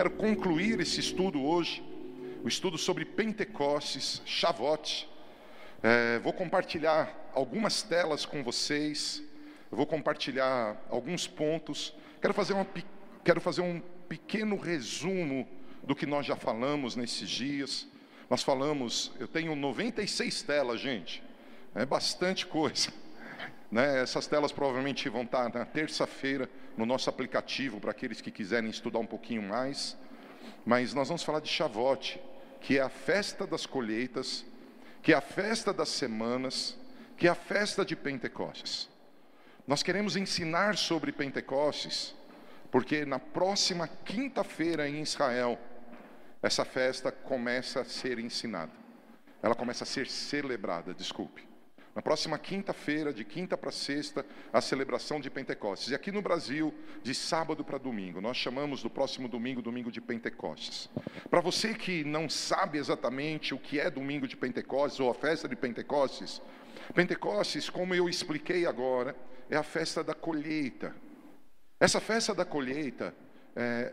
quero concluir esse estudo hoje, o estudo sobre Pentecostes, Shavuot. É, vou compartilhar algumas telas com vocês, vou compartilhar alguns pontos. Quero fazer, uma, quero fazer um pequeno resumo do que nós já falamos nesses dias. Nós falamos, eu tenho 96 telas, gente, é bastante coisa. Né? Essas telas provavelmente vão estar na terça-feira no nosso aplicativo para aqueles que quiserem estudar um pouquinho mais. Mas nós vamos falar de Chavote, que é a festa das colheitas, que é a festa das semanas, que é a festa de Pentecostes. Nós queremos ensinar sobre Pentecostes, porque na próxima quinta-feira em Israel, essa festa começa a ser ensinada. Ela começa a ser celebrada, desculpe. Na próxima quinta-feira, de quinta para sexta, a celebração de Pentecostes. E aqui no Brasil, de sábado para domingo. Nós chamamos do próximo domingo, domingo de Pentecostes. Para você que não sabe exatamente o que é domingo de Pentecostes ou a festa de Pentecostes, Pentecostes, como eu expliquei agora, é a festa da colheita. Essa festa da colheita, é,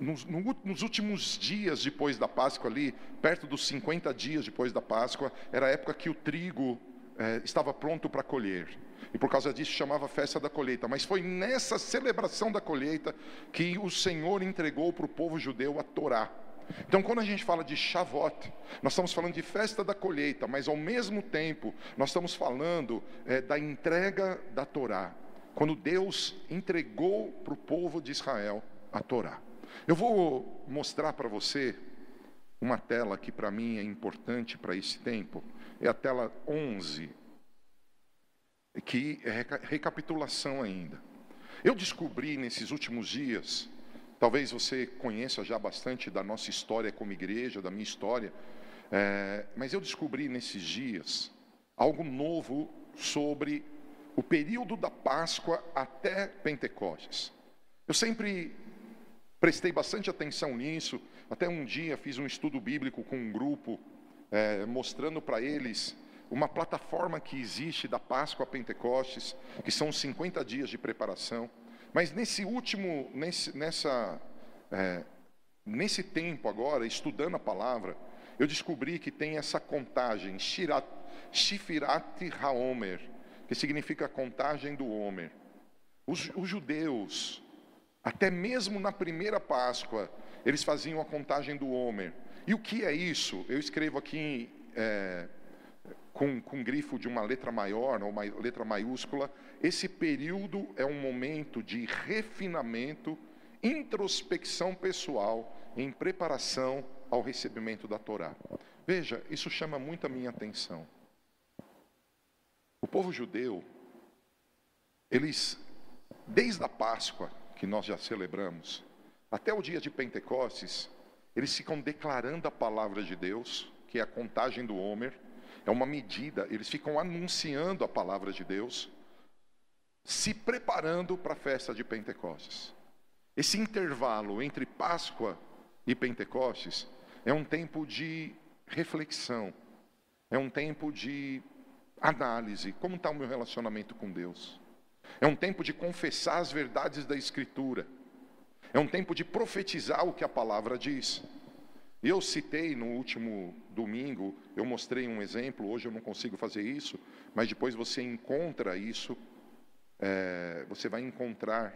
nos, nos, últimos dias depois da Páscoa, ali, perto dos 50 dias depois da Páscoa, era a época que o trigo é, estava pronto para colher. E por causa disso chamava festa da colheita. Mas foi nessa celebração da colheita que o Senhor entregou para o povo judeu a Torá. Então, quando a gente fala de Shavuot, nós estamos falando de festa da colheita, mas ao mesmo tempo nós estamos falando é, da entrega da Torá. Quando Deus entregou para o povo de Israel a Torá. Eu vou mostrar para você uma tela que para mim é importante para esse tempo é a tela 11, que é recapitulação ainda. Eu descobri nesses últimos dias, talvez você conheça já bastante da nossa história como igreja, da minha história, é, mas eu descobri nesses dias algo novo sobre o período da Páscoa até Pentecostes. Eu sempre prestei bastante atenção nisso, até um dia fiz um estudo bíblico com um grupo é, mostrando para eles uma plataforma que existe da Páscoa a Pentecostes, que são 50 dias de preparação. Mas nesse último, nesse, nessa, é, nesse tempo agora, estudando a palavra, eu descobri que tem essa contagem, Shifirat Haomer, que significa contagem do Homer. Os, os judeus, até mesmo na primeira Páscoa, eles faziam a contagem do Homer. E o que é isso? Eu escrevo aqui é, com, com grifo de uma letra maior, ou uma letra maiúscula. Esse período é um momento de refinamento, introspecção pessoal, em preparação ao recebimento da Torá. Veja, isso chama muito a minha atenção. O povo judeu, eles, desde a Páscoa, que nós já celebramos, até o dia de Pentecostes, eles ficam declarando a palavra de Deus, que é a contagem do Homer, é uma medida, eles ficam anunciando a palavra de Deus, se preparando para a festa de Pentecostes. Esse intervalo entre Páscoa e Pentecostes é um tempo de reflexão, é um tempo de análise, como está o meu relacionamento com Deus. É um tempo de confessar as verdades da Escritura. É um tempo de profetizar o que a palavra diz. Eu citei no último domingo, eu mostrei um exemplo, hoje eu não consigo fazer isso, mas depois você encontra isso, é, você vai encontrar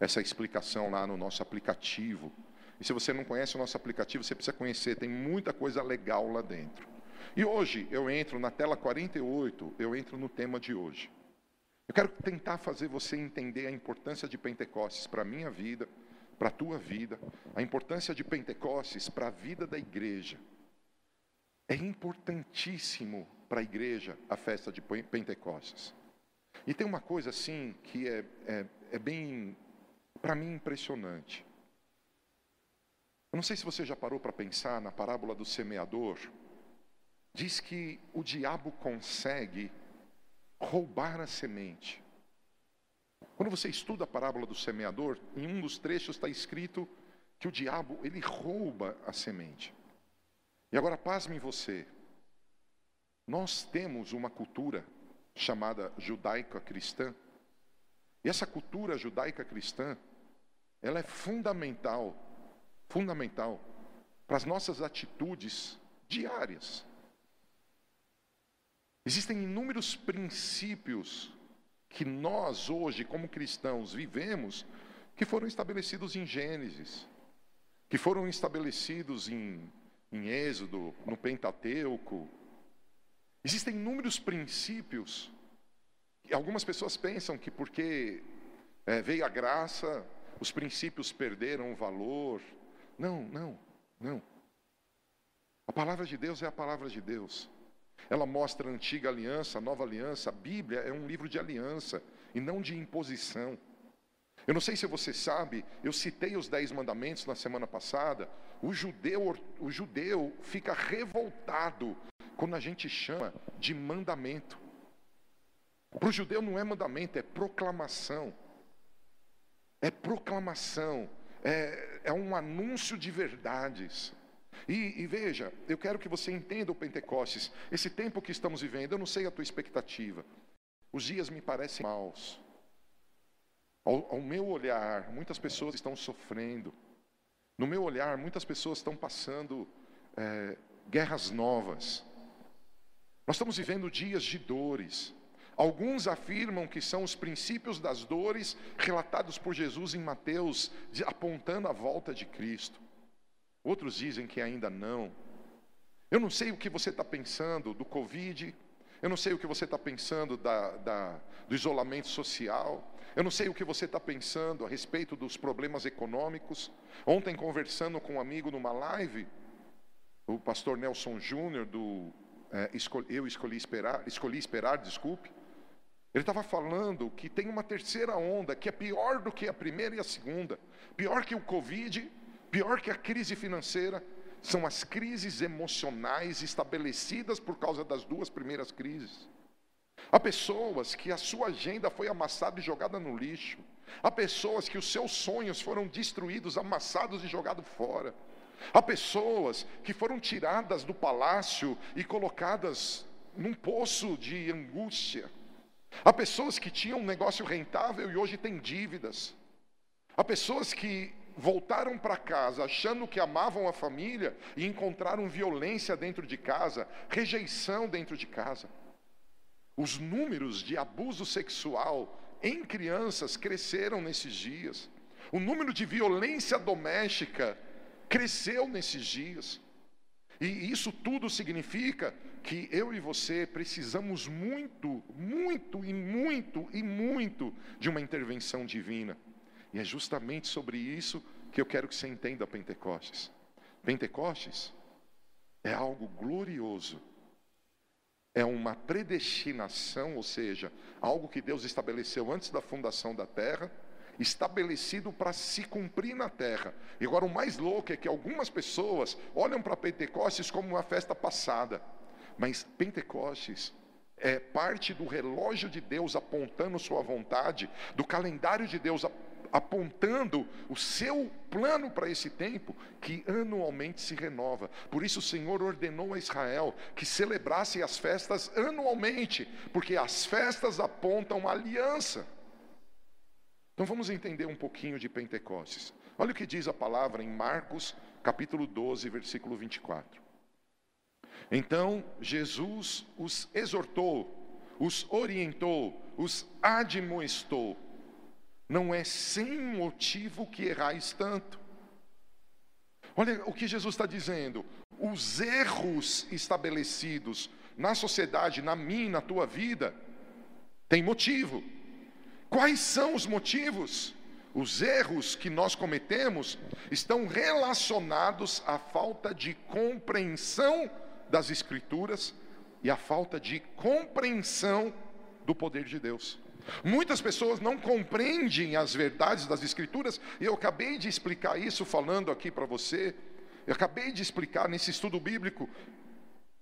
essa explicação lá no nosso aplicativo. E se você não conhece o nosso aplicativo, você precisa conhecer, tem muita coisa legal lá dentro. E hoje eu entro na tela 48, eu entro no tema de hoje. Eu quero tentar fazer você entender a importância de Pentecostes para a minha vida, para a tua vida, a importância de Pentecostes para a vida da igreja. É importantíssimo para a igreja a festa de Pentecostes. E tem uma coisa assim que é, é, é bem, para mim, impressionante. Eu não sei se você já parou para pensar na parábola do semeador. Diz que o diabo consegue roubar a semente. Quando você estuda a parábola do semeador, em um dos trechos está escrito que o diabo, ele rouba a semente. E agora pasme você. Nós temos uma cultura chamada judaica cristã. E essa cultura judaica cristã, ela é fundamental fundamental para as nossas atitudes diárias. Existem inúmeros princípios que nós hoje, como cristãos, vivemos, que foram estabelecidos em Gênesis, que foram estabelecidos em, em Êxodo, no Pentateuco. Existem inúmeros princípios. Algumas pessoas pensam que porque é, veio a graça, os princípios perderam o valor. Não, não, não. A palavra de Deus é a palavra de Deus. Ela mostra a antiga aliança, a nova aliança. A Bíblia é um livro de aliança e não de imposição. Eu não sei se você sabe, eu citei os dez mandamentos na semana passada. O judeu, o judeu fica revoltado quando a gente chama de mandamento. Para o judeu não é mandamento, é proclamação. É proclamação, é, é um anúncio de verdades. E, e, veja, eu quero que você entenda o Pentecostes. Esse tempo que estamos vivendo, eu não sei a tua expectativa. Os dias me parecem maus. Ao, ao meu olhar, muitas pessoas estão sofrendo. No meu olhar, muitas pessoas estão passando é, guerras novas. Nós estamos vivendo dias de dores. Alguns afirmam que são os princípios das dores relatados por Jesus em Mateus, apontando a volta de Cristo. Outros dizem que ainda não. Eu não sei o que você está pensando do Covid, eu não sei o que você está pensando da, da, do isolamento social, eu não sei o que você está pensando a respeito dos problemas econômicos. Ontem, conversando com um amigo numa live, o pastor Nelson Júnior, do é, Eu Escolhi Esperar, Escolhi Esperar, desculpe, ele estava falando que tem uma terceira onda que é pior do que a primeira e a segunda, pior que o Covid, pior que a crise financeira, são as crises emocionais estabelecidas por causa das duas primeiras crises. Há pessoas que a sua agenda foi amassada e jogada no lixo. Há pessoas que os seus sonhos foram destruídos, amassados e jogados fora. Há pessoas que foram tiradas do palácio e colocadas num poço de angústia. Há pessoas que tinham um negócio rentável e hoje têm dívidas. Há pessoas que voltaram para casa achando que amavam a família e encontraram violência dentro de casa, rejeição dentro de casa. Os números de abuso sexual em crianças cresceram nesses dias. O número de violência doméstica cresceu nesses dias. E isso tudo significa que eu e você precisamos muito, muito e muito e muito de uma intervenção divina. E é justamente sobre isso que eu quero que você entenda Pentecostes. Pentecostes é algo glorioso. É uma predestinação, ou seja, algo que Deus estabeleceu antes da fundação da terra estabelecido para se cumprir na terra. E agora o mais louco é que algumas pessoas olham para Pentecostes como uma festa passada, mas Pentecostes é parte do relógio de Deus apontando sua vontade, do calendário de Deus apontando o seu plano para esse tempo, que anualmente se renova. Por isso o Senhor ordenou a Israel que celebrasse as festas anualmente, porque as festas apontam aliança. Então vamos entender um pouquinho de Pentecostes. Olha o que diz a palavra em Marcos, capítulo 12, versículo 24. Então Jesus os exortou, os orientou, os admoestou. Não é sem motivo que errais tanto. Olha o que Jesus está dizendo. Os erros estabelecidos na sociedade, na minha, na tua vida, tem motivo. Quais são os motivos? Os erros que nós cometemos estão relacionados à falta de compreensão das Escrituras e à falta de compreensão do poder de Deus. Muitas pessoas não compreendem as verdades das Escrituras, e eu acabei de explicar isso falando aqui para você. Eu acabei de explicar nesse estudo bíblico,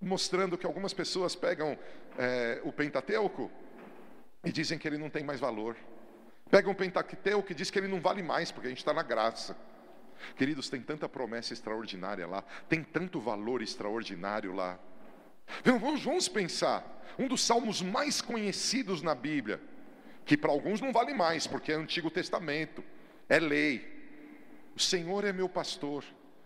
mostrando que algumas pessoas pegam é, o Pentateuco e dizem que ele não tem mais valor. Pega um Pentateuco que diz que ele não vale mais, porque a gente está na graça. Queridos, tem tanta promessa extraordinária lá, tem tanto valor extraordinário lá. Vamos, vamos pensar, um dos salmos mais conhecidos na Bíblia, que para alguns não vale mais, porque é Antigo Testamento, é lei. O Senhor é meu pastor,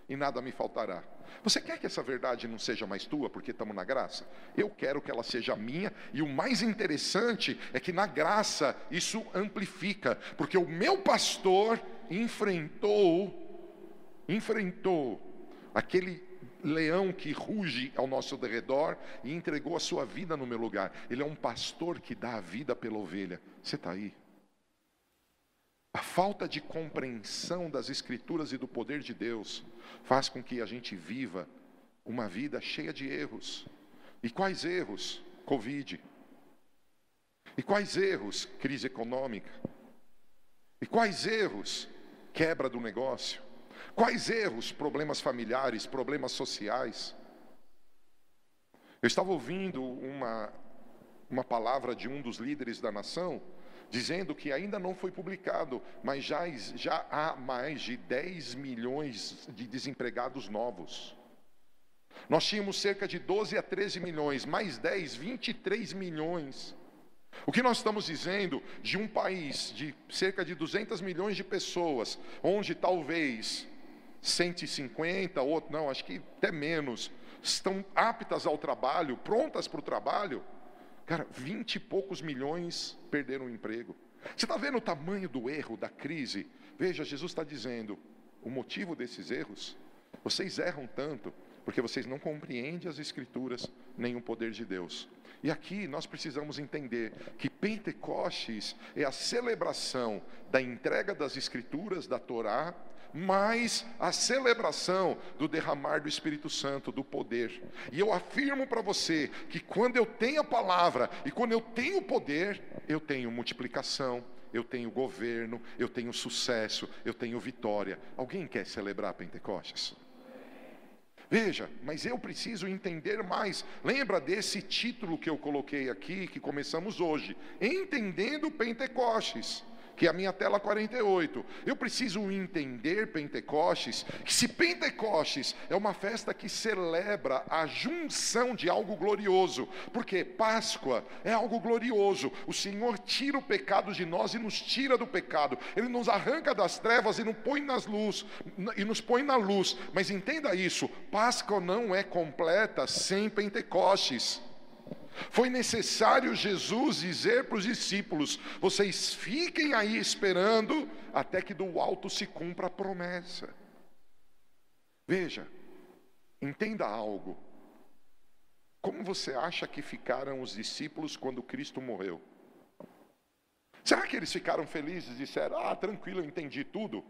e nada me faltará. Você quer que essa verdade não seja mais tua porque estamos na graça? Eu quero que ela seja minha, e o mais interessante é que na graça isso amplifica, porque o meu pastor enfrentou enfrentou aquele leão que ruge ao nosso derredor e entregou a sua vida no meu lugar. Ele é um pastor que dá a vida pela ovelha. Você está aí? A falta de compreensão das Escrituras e do poder de Deus faz com que a gente viva uma vida cheia de erros. E quais erros? Covid. E quais erros? Crise econômica. E quais erros? Quebra do negócio. Quais erros? Problemas familiares, problemas sociais. Eu estava ouvindo uma, uma palavra de um dos líderes da nação, dizendo que ainda não foi publicado, mas já, já há mais de 10 milhões de desempregados novos. Nós tínhamos cerca de 12 a 13 milhões, mais 10, 23 milhões. O que nós estamos dizendo de um país de cerca de 200 milhões de pessoas, onde talvez 150, outro, não, acho que até menos, estão aptas ao trabalho, prontas para o trabalho, cara, 20 e poucos milhões perderam o emprego. Você está vendo o tamanho do erro, da crise? Veja, Jesus está dizendo: o motivo desses erros, vocês erram tanto, porque vocês não compreendem as Escrituras nem o poder de Deus. E aqui nós precisamos entender que Pentecostes é a celebração da entrega das Escrituras, da Torá, mais a celebração do derramar do Espírito Santo, do poder. E eu afirmo para você que quando eu tenho a palavra e quando eu tenho poder, eu tenho multiplicação, eu tenho governo, eu tenho sucesso, eu tenho vitória. Alguém quer celebrar Pentecostes? Veja, mas eu preciso entender mais. Lembra desse título que eu coloquei aqui, que começamos hoje? Entendendo Pentecostes que é a minha tela 48. Eu preciso entender Pentecostes, que se Pentecostes é uma festa que celebra a junção de algo glorioso, porque Páscoa é algo glorioso. O Senhor tira o pecado de nós e nos tira do pecado. Ele nos arranca das trevas e nos põe nas luz e nos põe na luz. Mas entenda isso, Páscoa não é completa sem Pentecostes. Foi necessário Jesus dizer para os discípulos: vocês fiquem aí esperando até que do alto se cumpra a promessa. Veja, entenda algo. Como você acha que ficaram os discípulos quando Cristo morreu? Será que eles ficaram felizes e disseram: Ah, tranquilo, eu entendi tudo?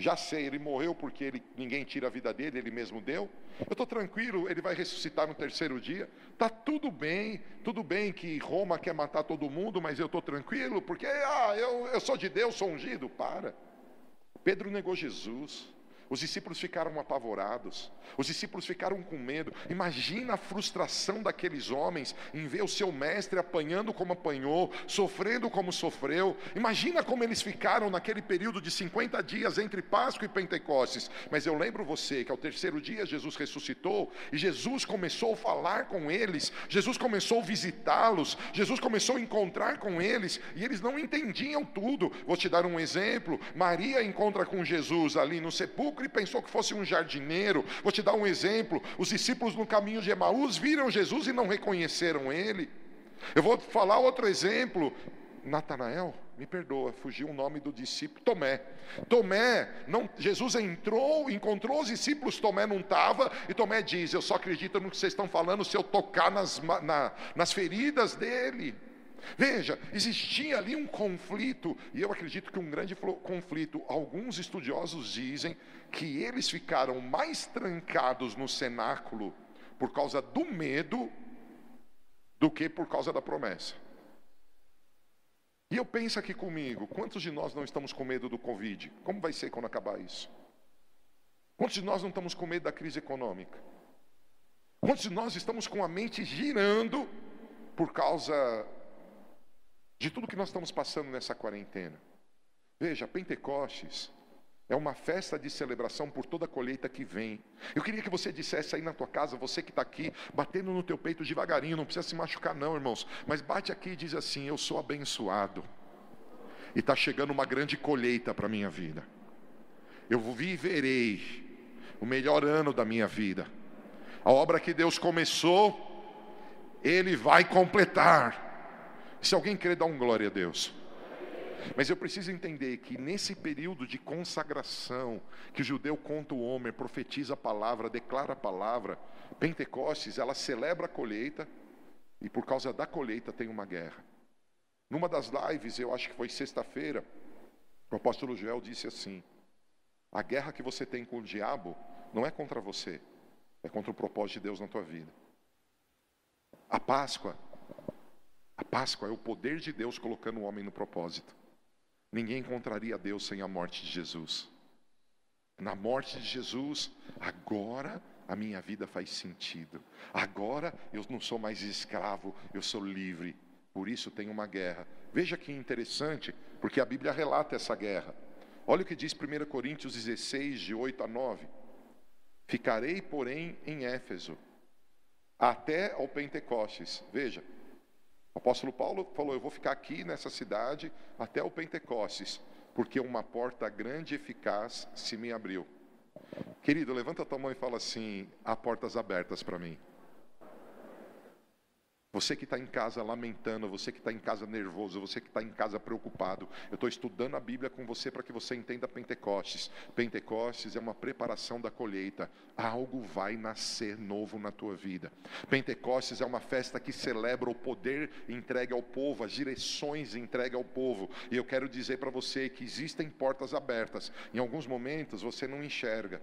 Já sei, ele morreu porque ele, ninguém tira a vida dele, ele mesmo deu. Eu estou tranquilo, ele vai ressuscitar no terceiro dia. Está tudo bem, tudo bem que Roma quer matar todo mundo, mas eu estou tranquilo porque ah, eu, eu sou de Deus, sou ungido. Para. Pedro negou Jesus. Os discípulos ficaram apavorados, os discípulos ficaram com medo. Imagina a frustração daqueles homens em ver o seu mestre apanhando como apanhou, sofrendo como sofreu. Imagina como eles ficaram naquele período de 50 dias entre Páscoa e Pentecostes. Mas eu lembro você que ao terceiro dia Jesus ressuscitou e Jesus começou a falar com eles, Jesus começou a visitá-los, Jesus começou a encontrar com eles e eles não entendiam tudo. Vou te dar um exemplo: Maria encontra com Jesus ali no sepulcro e pensou que fosse um jardineiro. Vou te dar um exemplo: os discípulos no caminho de Emaús viram Jesus e não reconheceram ele. Eu vou falar outro exemplo. Natanael, me perdoa, fugiu o nome do discípulo Tomé. Tomé, não, Jesus entrou, encontrou os discípulos, Tomé não estava, e Tomé diz: Eu só acredito no que vocês estão falando se eu tocar nas, na, nas feridas dele. Veja, existia ali um conflito, e eu acredito que um grande conflito. Alguns estudiosos dizem que eles ficaram mais trancados no cenáculo por causa do medo do que por causa da promessa. E eu penso aqui comigo, quantos de nós não estamos com medo do Covid? Como vai ser quando acabar isso? Quantos de nós não estamos com medo da crise econômica? Quantos de nós estamos com a mente girando por causa de tudo que nós estamos passando nessa quarentena. Veja, Pentecostes é uma festa de celebração por toda a colheita que vem. Eu queria que você dissesse aí na tua casa, você que está aqui, batendo no teu peito devagarinho, não precisa se machucar não, irmãos, mas bate aqui e diz assim: eu sou abençoado. E está chegando uma grande colheita para a minha vida. Eu viverei o melhor ano da minha vida. A obra que Deus começou, Ele vai completar. Se alguém quer dar um glória a Deus. Mas eu preciso entender que nesse período de consagração, que o judeu conta o homem, profetiza a palavra, declara a palavra, Pentecostes, ela celebra a colheita, e por causa da colheita tem uma guerra. Numa das lives, eu acho que foi sexta-feira, o apóstolo Joel disse assim: A guerra que você tem com o diabo não é contra você, é contra o propósito de Deus na tua vida. A Páscoa, a Páscoa é o poder de Deus colocando o homem no propósito. Ninguém encontraria Deus sem a morte de Jesus. Na morte de Jesus, agora a minha vida faz sentido. Agora eu não sou mais escravo, eu sou livre. Por isso tem uma guerra. Veja que interessante, porque a Bíblia relata essa guerra. Olha o que diz 1 Coríntios 16, de 8 a 9. Ficarei, porém, em Éfeso, até ao Pentecostes. Veja, o apóstolo Paulo falou: Eu vou ficar aqui nessa cidade até o Pentecostes, porque uma porta grande e eficaz se me abriu. Querido, levanta a tua mão e fala assim: há portas abertas para mim. Você que está em casa lamentando, você que está em casa nervoso, você que está em casa preocupado, eu estou estudando a Bíblia com você para que você entenda Pentecostes. Pentecostes é uma preparação da colheita. Algo vai nascer novo na tua vida. Pentecostes é uma festa que celebra o poder entregue ao povo, as direções entregue ao povo. E eu quero dizer para você que existem portas abertas. Em alguns momentos você não enxerga.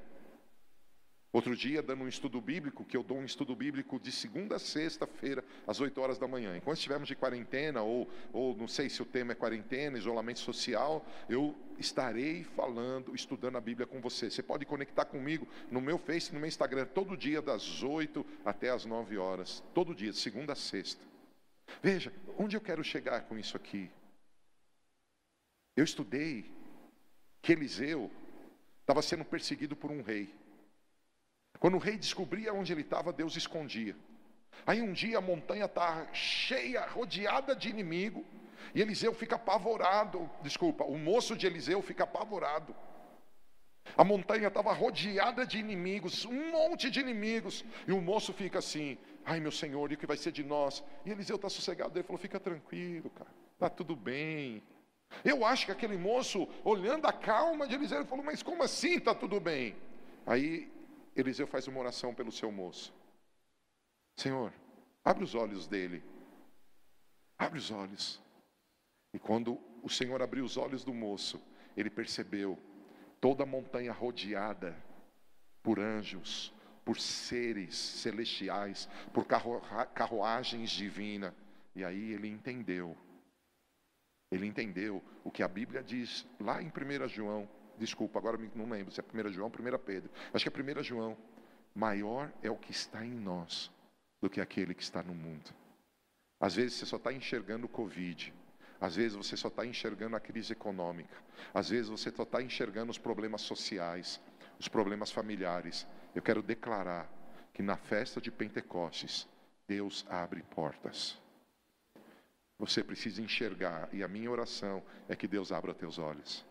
Outro dia, dando um estudo bíblico, que eu dou um estudo bíblico de segunda a sexta-feira, às 8 horas da manhã. Enquanto estivermos de quarentena, ou, ou não sei se o tema é quarentena, isolamento social, eu estarei falando, estudando a Bíblia com você. Você pode conectar comigo no meu Face, no meu Instagram, todo dia, das 8 até as 9 horas. Todo dia, de segunda a sexta. Veja, onde eu quero chegar com isso aqui? Eu estudei que Eliseu estava sendo perseguido por um rei. Quando o rei descobria onde ele estava, Deus escondia. Aí um dia a montanha está cheia, rodeada de inimigo, e Eliseu fica apavorado. Desculpa, o moço de Eliseu fica apavorado. A montanha estava rodeada de inimigos, um monte de inimigos, e o moço fica assim: ai meu senhor, e o que vai ser de nós? E Eliseu está sossegado, ele falou: fica tranquilo, cara, está tudo bem. Eu acho que aquele moço, olhando a calma de Eliseu, ele falou: mas como assim está tudo bem? Aí Eliseu faz uma oração pelo seu moço. Senhor, abre os olhos dele. Abre os olhos. E quando o Senhor abriu os olhos do moço, ele percebeu toda a montanha rodeada por anjos, por seres celestiais, por carruagens divinas. E aí ele entendeu. Ele entendeu o que a Bíblia diz lá em 1 João desculpa, agora não lembro se é 1 João ou 1 Pedro. Acho que é 1 João. Maior é o que está em nós do que aquele que está no mundo. Às vezes você só está enxergando o Covid. Às vezes você só está enxergando a crise econômica. Às vezes você só está enxergando os problemas sociais, os problemas familiares. Eu quero declarar que na festa de Pentecostes, Deus abre portas. Você precisa enxergar, e a minha oração é que Deus abra teus olhos.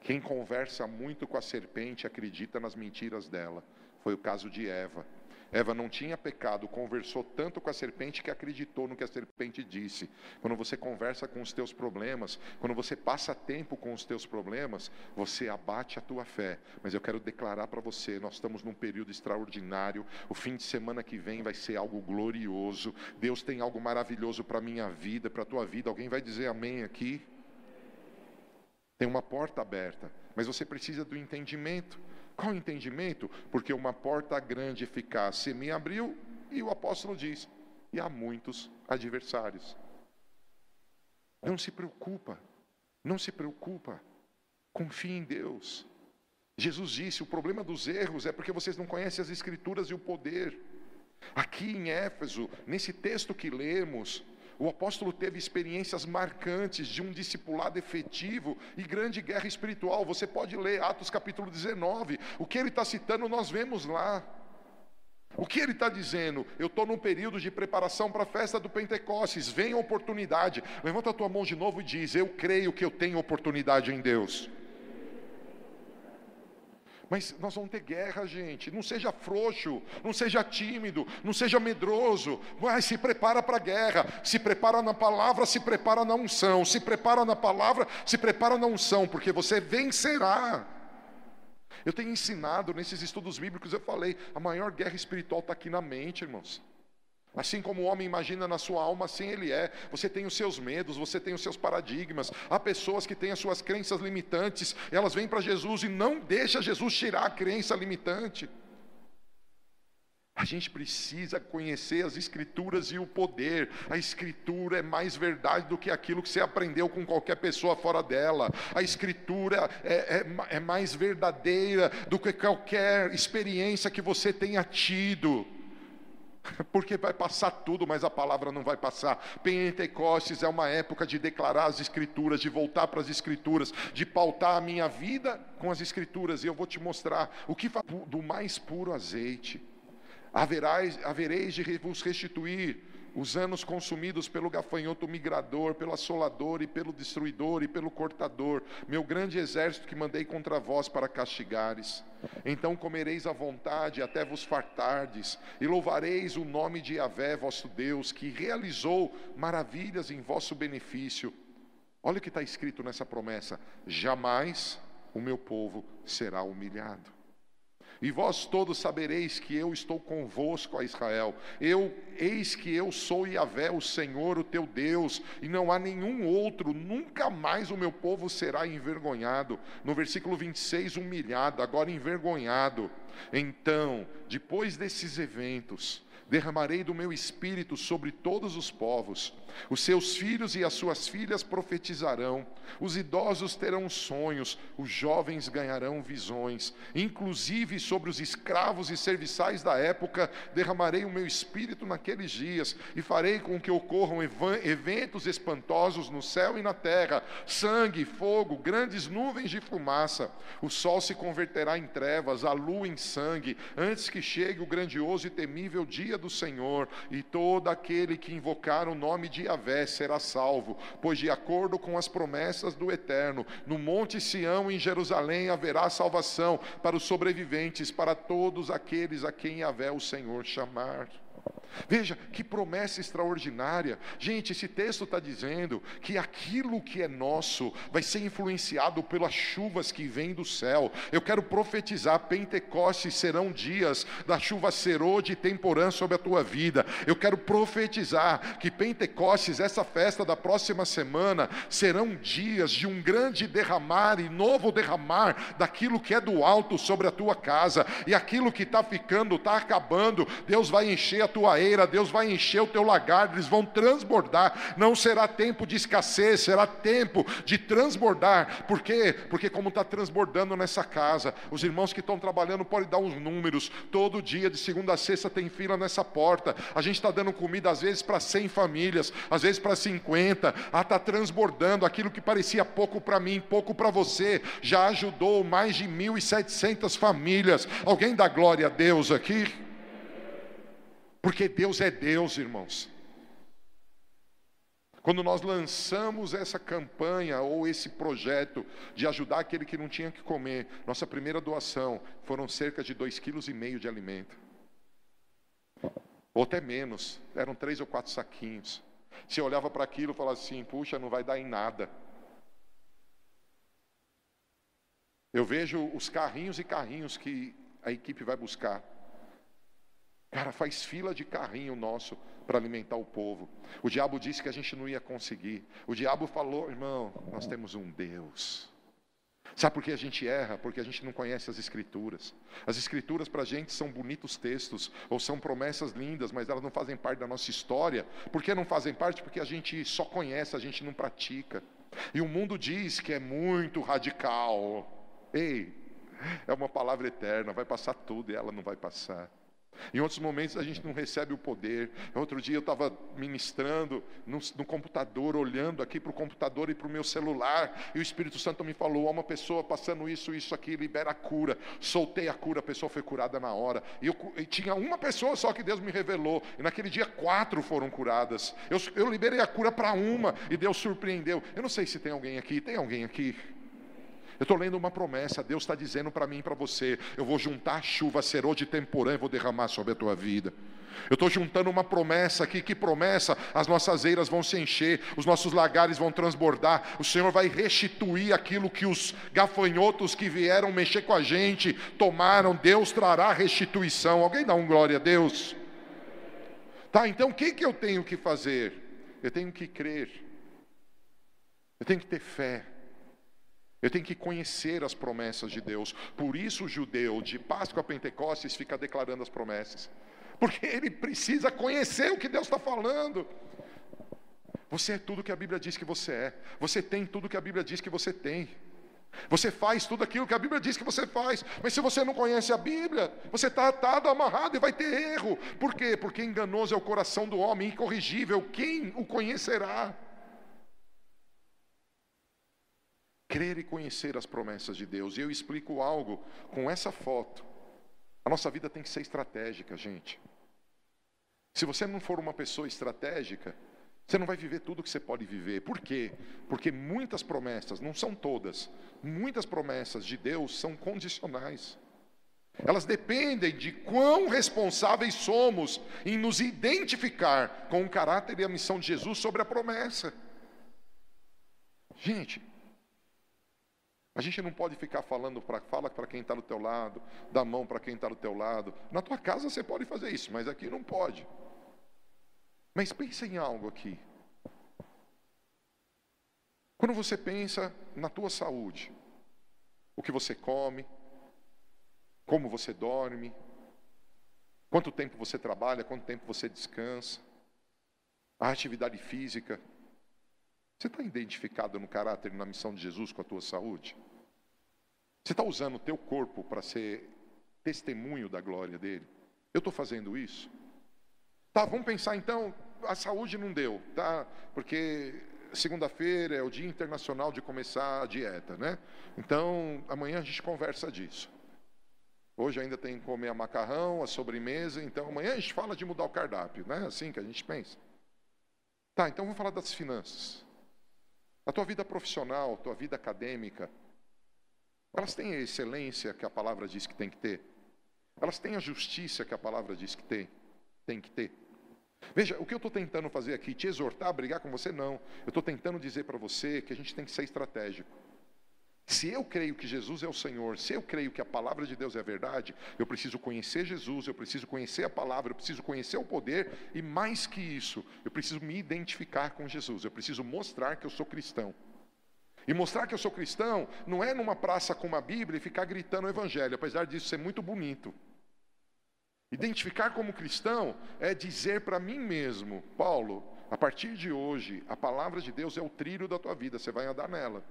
Quem conversa muito com a serpente acredita nas mentiras dela. Foi o caso de Eva. Eva não tinha pecado, conversou tanto com a serpente que acreditou no que a serpente disse. Quando você conversa com os teus problemas, quando você passa tempo com os teus problemas, você abate a tua fé. Mas eu quero declarar para você, nós estamos num período extraordinário. O fim de semana que vem vai ser algo glorioso. Deus tem algo maravilhoso para minha vida, para a tua vida. Alguém vai dizer amém aqui? Tem uma porta aberta, mas você precisa do entendimento. Qual entendimento? Porque uma porta grande e eficaz se me abriu, e o apóstolo diz: e há muitos adversários. Não se preocupa, não se preocupa, confie em Deus. Jesus disse: o problema dos erros é porque vocês não conhecem as Escrituras e o poder. Aqui em Éfeso, nesse texto que lemos, o apóstolo teve experiências marcantes de um discipulado efetivo e grande guerra espiritual. Você pode ler Atos capítulo 19. O que ele está citando, nós vemos lá. O que ele está dizendo? Eu estou num período de preparação para a festa do Pentecostes. Vem a oportunidade. Levanta a tua mão de novo e diz: Eu creio que eu tenho oportunidade em Deus. Mas nós vamos ter guerra, gente. Não seja frouxo, não seja tímido, não seja medroso. Mas se prepara para a guerra. Se prepara na palavra, se prepara na unção. Se prepara na palavra, se prepara na unção, porque você vencerá. Eu tenho ensinado nesses estudos bíblicos, eu falei, a maior guerra espiritual está aqui na mente, irmãos. Assim como o homem imagina na sua alma, assim ele é. Você tem os seus medos, você tem os seus paradigmas. Há pessoas que têm as suas crenças limitantes, elas vêm para Jesus e não deixa Jesus tirar a crença limitante. A gente precisa conhecer as Escrituras e o poder. A Escritura é mais verdade do que aquilo que você aprendeu com qualquer pessoa fora dela. A Escritura é, é, é mais verdadeira do que qualquer experiência que você tenha tido. Porque vai passar tudo, mas a palavra não vai passar. Pentecostes é uma época de declarar as Escrituras, de voltar para as Escrituras, de pautar a minha vida com as Escrituras. E eu vou te mostrar o que do mais puro azeite. Haverás, havereis de vos restituir os anos consumidos pelo gafanhoto migrador, pelo assolador e pelo destruidor e pelo cortador, meu grande exército que mandei contra vós para castigares. Então comereis à vontade até vos fartardes, e louvareis o nome de Yahvé, vosso Deus, que realizou maravilhas em vosso benefício. Olha o que está escrito nessa promessa: jamais o meu povo será humilhado. E vós todos sabereis que eu estou convosco a Israel. Eu, eis que eu sou Yahvé, o Senhor, o teu Deus, e não há nenhum outro, nunca mais o meu povo será envergonhado. No versículo 26, humilhado, agora envergonhado. Então, depois desses eventos, derramarei do meu espírito sobre todos os povos. Os seus filhos e as suas filhas profetizarão, os idosos terão sonhos, os jovens ganharão visões, inclusive sobre os escravos e serviçais da época derramarei o meu espírito naqueles dias e farei com que ocorram eventos espantosos no céu e na terra, sangue, fogo, grandes nuvens de fumaça. O sol se converterá em trevas, a lua em sangue, antes que chegue o grandioso e temível dia do Senhor, e todo aquele que invocar o nome de Yahvé será salvo, pois de acordo com as promessas do Eterno, no Monte Sião em Jerusalém haverá salvação para os sobreviventes, para todos aqueles a quem Yahvé o Senhor chamar. Veja que promessa extraordinária. Gente, esse texto está dizendo que aquilo que é nosso vai ser influenciado pelas chuvas que vêm do céu. Eu quero profetizar: Pentecostes serão dias da chuva serô de temporã sobre a tua vida. Eu quero profetizar que Pentecostes, essa festa da próxima semana, serão dias de um grande derramar e novo derramar daquilo que é do alto sobre a tua casa e aquilo que está ficando, está acabando. Deus vai encher a tua Deus vai encher o teu lagar, eles vão transbordar. Não será tempo de escassez, será tempo de transbordar. Por quê? Porque, como está transbordando nessa casa, os irmãos que estão trabalhando podem dar uns números. Todo dia, de segunda a sexta, tem fila nessa porta. A gente está dando comida, às vezes, para 100 famílias, às vezes para 50. Ah, está transbordando. Aquilo que parecia pouco para mim, pouco para você, já ajudou mais de 1.700 famílias. Alguém dá glória a Deus aqui? Porque Deus é Deus, irmãos. Quando nós lançamos essa campanha ou esse projeto de ajudar aquele que não tinha que comer, nossa primeira doação foram cerca de dois quilos e meio de alimento. Ou até menos, eram três ou quatro saquinhos. Você olhava para aquilo e falava assim, puxa, não vai dar em nada. Eu vejo os carrinhos e carrinhos que a equipe vai buscar. Cara, faz fila de carrinho nosso para alimentar o povo. O diabo disse que a gente não ia conseguir. O diabo falou, irmão, nós temos um Deus. Sabe por que a gente erra? Porque a gente não conhece as Escrituras. As Escrituras para a gente são bonitos textos, ou são promessas lindas, mas elas não fazem parte da nossa história. Por que não fazem parte? Porque a gente só conhece, a gente não pratica. E o mundo diz que é muito radical. Ei, é uma palavra eterna, vai passar tudo e ela não vai passar. Em outros momentos a gente não recebe o poder. Outro dia eu estava ministrando no, no, computador, olhando aqui para o computador e para o meu celular, e o Espírito Santo me falou: há uma pessoa passando isso, isso aqui, libera a cura. Soltei a cura, a pessoa foi curada na hora. E, eu, e tinha uma pessoa só que Deus me revelou, e naquele dia quatro foram curadas. Eu, eu liberei a cura para uma, e Deus surpreendeu. Eu não sei se tem alguém aqui, tem alguém aqui? Eu estou lendo uma promessa, Deus está dizendo para mim e para você: eu vou juntar a chuva, serô de temporã e vou derramar sobre a tua vida. Eu estou juntando uma promessa aqui, que promessa? As nossas eiras vão se encher, os nossos lagares vão transbordar, o Senhor vai restituir aquilo que os gafanhotos que vieram mexer com a gente tomaram, Deus trará restituição. Alguém dá um glória a Deus? Tá, então o que, que eu tenho que fazer? Eu tenho que crer, eu tenho que ter fé. Eu tenho que conhecer as promessas de Deus. Por isso o judeu de Páscoa a Pentecostes fica declarando as promessas. Porque ele precisa conhecer o que Deus está falando. Você é tudo que a Bíblia diz que você é. Você tem tudo que a Bíblia diz que você tem. Você faz tudo aquilo que a Bíblia diz que você faz. Mas se você não conhece a Bíblia, você está atado, amarrado e vai ter erro. Por quê? Porque enganoso é o coração do homem, incorrigível. Quem o conhecerá? Crer e conhecer as promessas de Deus. E eu explico algo com essa foto. A nossa vida tem que ser estratégica, gente. Se você não for uma pessoa estratégica, você não vai viver tudo que você pode viver. Por quê? Porque muitas promessas, não são todas, muitas promessas de Deus são condicionais. Elas dependem de quão responsáveis somos em nos identificar com o caráter e a missão de Jesus sobre a promessa. Gente, a gente não pode ficar falando para fala para quem está do teu lado, dá mão para quem está do teu lado. Na tua casa você pode fazer isso, mas aqui não pode. Mas pensa em algo aqui. Quando você pensa na tua saúde, o que você come, como você dorme, quanto tempo você trabalha, quanto tempo você descansa, a atividade física, você está identificado no caráter e na missão de Jesus com a tua saúde? Você está usando o teu corpo para ser testemunho da glória dele? Eu estou fazendo isso? Tá, vamos pensar então, a saúde não deu, tá? Porque segunda-feira é o dia internacional de começar a dieta, né? Então, amanhã a gente conversa disso. Hoje ainda tem que comer a macarrão, a sobremesa, então amanhã a gente fala de mudar o cardápio, né? Assim que a gente pensa. Tá, então vamos falar das finanças. A tua vida profissional, a tua vida acadêmica, elas têm a excelência que a palavra diz que tem que ter. Elas têm a justiça que a palavra diz que tem, tem que ter. Veja, o que eu estou tentando fazer aqui, te exortar a brigar com você, não. Eu estou tentando dizer para você que a gente tem que ser estratégico. Se eu creio que Jesus é o Senhor, se eu creio que a palavra de Deus é verdade, eu preciso conhecer Jesus, eu preciso conhecer a palavra, eu preciso conhecer o poder e mais que isso, eu preciso me identificar com Jesus, eu preciso mostrar que eu sou cristão. E mostrar que eu sou cristão não é numa praça com uma Bíblia e ficar gritando o Evangelho, apesar disso ser muito bonito. Identificar como cristão é dizer para mim mesmo, Paulo, a partir de hoje, a palavra de Deus é o trilho da tua vida, você vai andar nela.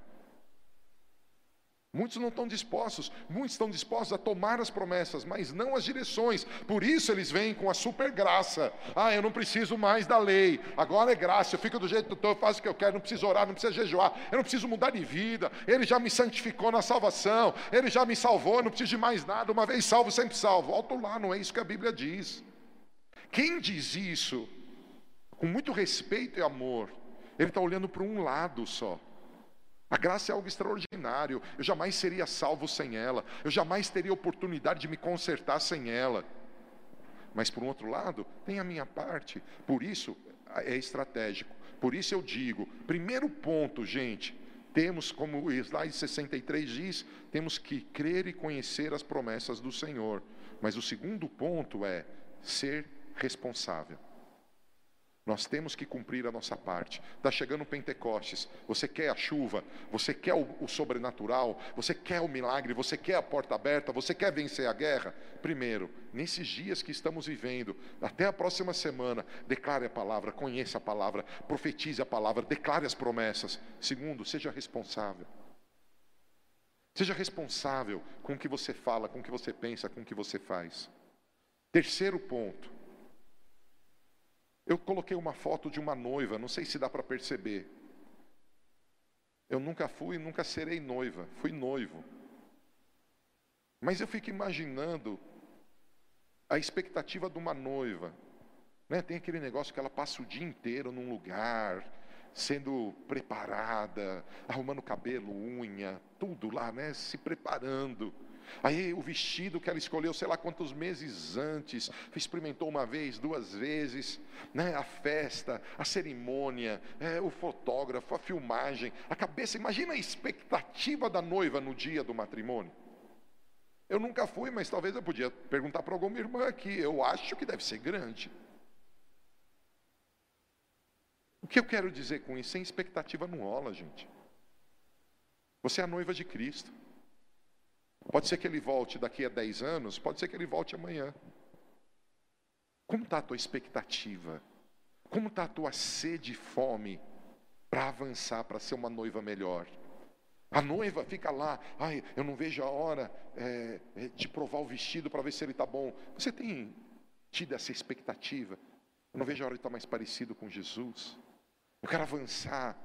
Muitos não estão dispostos, muitos estão dispostos a tomar as promessas, mas não as direções. Por isso eles vêm com a super graça. Ah, eu não preciso mais da lei. Agora é graça. Eu fico do jeito que eu estou, eu faço o que eu quero. Não preciso orar, não preciso jejuar. Eu não preciso mudar de vida. Ele já me santificou na salvação. Ele já me salvou. Eu não preciso de mais nada. Uma vez salvo, sempre salvo. Volto lá. Não é isso que a Bíblia diz. Quem diz isso com muito respeito e amor, ele está olhando para um lado só. A graça é algo extraordinário. Eu jamais seria salvo sem ela. Eu jamais teria oportunidade de me consertar sem ela. Mas, por um outro lado, tem a minha parte. Por isso, é estratégico. Por isso eu digo: primeiro ponto, gente, temos, como o slide 63 diz, temos que crer e conhecer as promessas do Senhor. Mas o segundo ponto é ser responsável. Nós temos que cumprir a nossa parte. Está chegando o Pentecostes. Você quer a chuva, você quer o, o, sobrenatural, você quer o milagre, você quer a porta aberta, você quer vencer a guerra. Primeiro, nesses dias que estamos vivendo, até a próxima semana, declare a palavra, conheça a palavra, profetize a palavra, declare as promessas. Segundo, seja responsável. Seja responsável com o que você fala, com o que você pensa, com o que você faz. Terceiro ponto, eu coloquei uma foto de uma noiva, não sei se dá para perceber. Eu nunca fui, nunca serei noiva, fui noivo. Mas eu fico imaginando a expectativa de uma noiva. Né? Tem aquele negócio que ela passa o dia inteiro num lugar, sendo preparada, arrumando cabelo, unha, tudo lá, né? Se preparando. Aí o vestido que ela escolheu, sei lá quantos meses antes, experimentou uma vez, duas vezes, né? a festa, a cerimônia, é, o fotógrafo, a filmagem, a cabeça. Imagina a expectativa da noiva no dia do matrimônio. Eu nunca fui, mas talvez eu podia perguntar para alguma irmã aqui. Eu acho que deve ser grande. O que eu quero dizer com isso? Sem expectativa não rola, gente. Você é a noiva de Cristo. Pode ser que ele volte daqui a 10 anos, pode ser que ele volte amanhã. Como está a tua expectativa? Como está a tua sede e fome para avançar, para ser uma noiva melhor? A noiva fica lá, ai, eu não vejo a hora é, de provar o vestido para ver se ele está bom. Você tem tido essa expectativa? Eu não vejo a hora de estar mais parecido com Jesus. Eu quero avançar.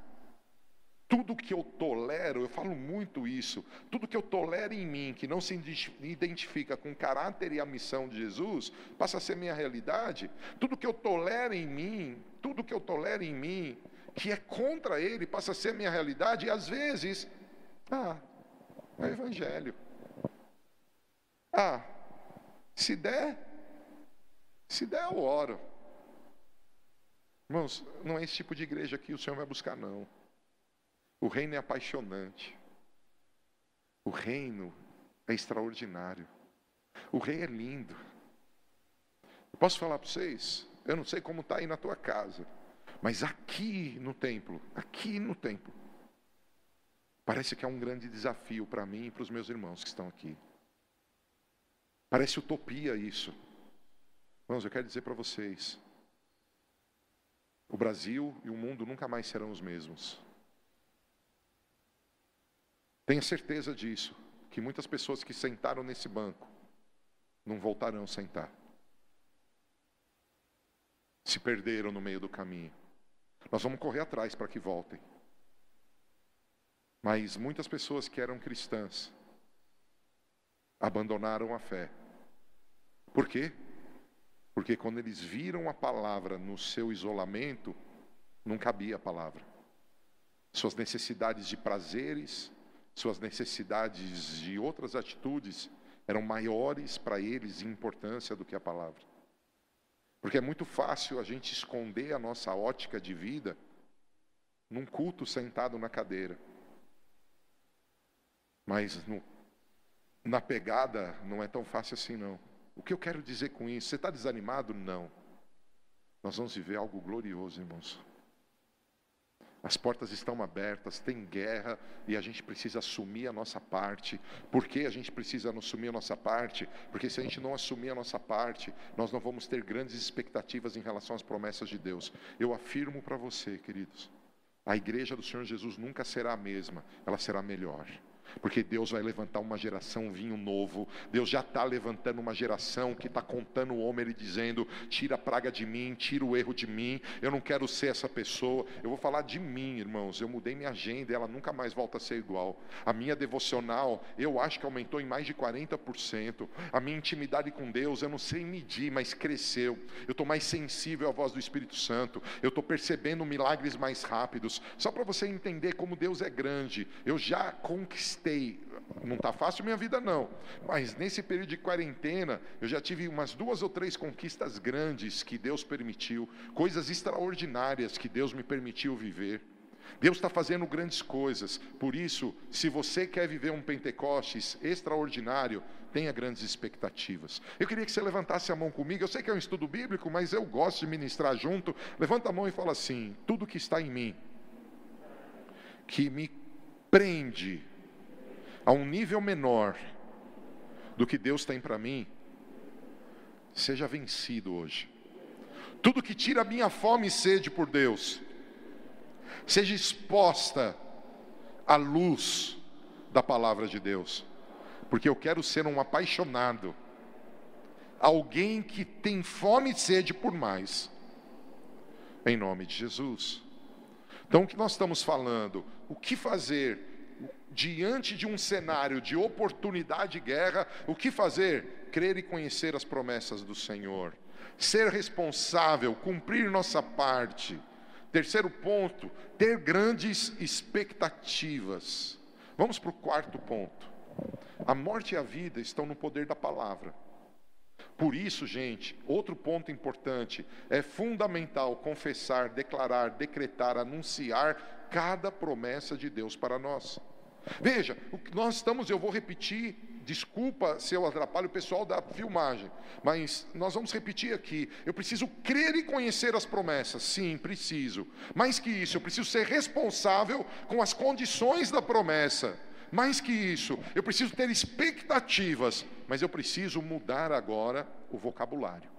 Tudo que eu tolero, eu falo muito isso, tudo que eu tolero em mim, que não se identifica com o caráter e a missão de Jesus, passa a ser minha realidade. Tudo que eu tolero em mim, tudo que eu tolero em mim, que é contra ele, passa a ser minha realidade, e às vezes, ah, é o evangelho. Ah, se der, se der eu oro. Irmãos, não é esse tipo de igreja que o Senhor vai buscar, não. O reino é apaixonante. O reino é extraordinário. O rei é lindo. posso falar para vocês? Eu não sei como está aí na tua casa, mas aqui no templo, aqui no templo, parece que é um grande desafio para mim e para os meus irmãos que estão aqui. Parece utopia isso. Irmãos, eu quero dizer para vocês: o Brasil e o mundo nunca mais serão os mesmos. Tenha certeza disso, que muitas pessoas que sentaram nesse banco não voltarão a sentar. Se perderam no meio do caminho. Nós vamos correr atrás para que voltem. Mas muitas pessoas que eram cristãs abandonaram a fé. Por quê? Porque quando eles viram a palavra no seu isolamento, não cabia a palavra. Suas necessidades de prazeres, suas necessidades de outras atitudes eram maiores para eles em importância do que a palavra. Porque é muito fácil a gente esconder a nossa ótica de vida num culto sentado na cadeira. Mas no, na pegada não é tão fácil assim não. O que eu quero dizer com isso? Você está desanimado? Não. Nós vamos viver algo glorioso, irmãos. As portas estão abertas, tem guerra e a gente precisa assumir a nossa parte. Por que a gente precisa assumir a nossa parte? Porque se a gente não assumir a nossa parte, nós não vamos ter grandes expectativas em relação às promessas de Deus. Eu afirmo para você, queridos, a igreja do Senhor Jesus nunca será a mesma, ela será melhor. Porque Deus vai levantar uma geração vinho novo. Deus já está levantando uma geração que está contando o homem e dizendo: tira a praga de mim, tira o erro de mim. Eu não quero ser essa pessoa. Eu vou falar de mim, irmãos. Eu mudei minha agenda, ela nunca mais volta a ser igual. A minha devocional, eu acho que aumentou em mais de 40%. A minha intimidade com Deus, eu não sei medir, mas cresceu. Eu estou mais sensível à voz do Espírito Santo. Eu estou percebendo milagres mais rápidos. Só para você entender como Deus é grande. Eu já conquistei conquistei. Não está fácil minha vida, não. Mas nesse período de quarentena, eu já tive umas duas ou três conquistas grandes que Deus permitiu, coisas extraordinárias que Deus me permitiu viver. Deus está fazendo grandes coisas, por isso, se você quer viver um Pentecostes extraordinário, tenha grandes expectativas. Eu queria que você levantasse a mão comigo. Eu sei que é um estudo bíblico, mas eu gosto de ministrar junto. Levanta a mão e fala assim: tudo que está em mim, que me prende a um nível menor do que Deus tem para mim, seja vencido hoje. Tudo que tira a minha fome e sede por Deus, seja exposta à luz da palavra de Deus, porque eu quero ser um apaixonado, alguém que tem fome e sede por mais, em nome de Jesus. Então, o que nós estamos falando? O que fazer diante de um cenário de oportunidade de guerra, o que fazer? Crer e conhecer as promessas do Senhor, ser responsável, cumprir nossa parte, Terceiro ponto, ter grandes expectativas. Vamos para o quarto ponto. A morte e a vida estão no poder da palavra. Por isso, gente, outro ponto importante, é fundamental confessar, declarar, decretar, anunciar cada promessa de Deus para nós. Veja, nós estamos, eu vou repetir, desculpa se eu atrapalho o pessoal da filmagem, mas nós vamos repetir aqui. Eu preciso crer e conhecer as promessas, sim, preciso. Mais que isso, eu preciso ser responsável com as condições da promessa. Mais que isso, eu preciso ter expectativas, mas eu preciso mudar agora o vocabulário.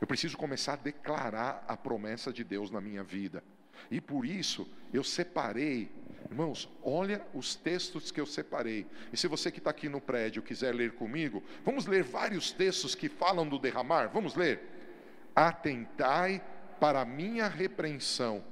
Eu preciso começar a declarar a promessa de Deus na minha vida. E por isso eu separei, irmãos, olha os textos que eu separei. E se você que está aqui no prédio quiser ler comigo, vamos ler vários textos que falam do derramar. Vamos ler. Atentai para a minha repreensão,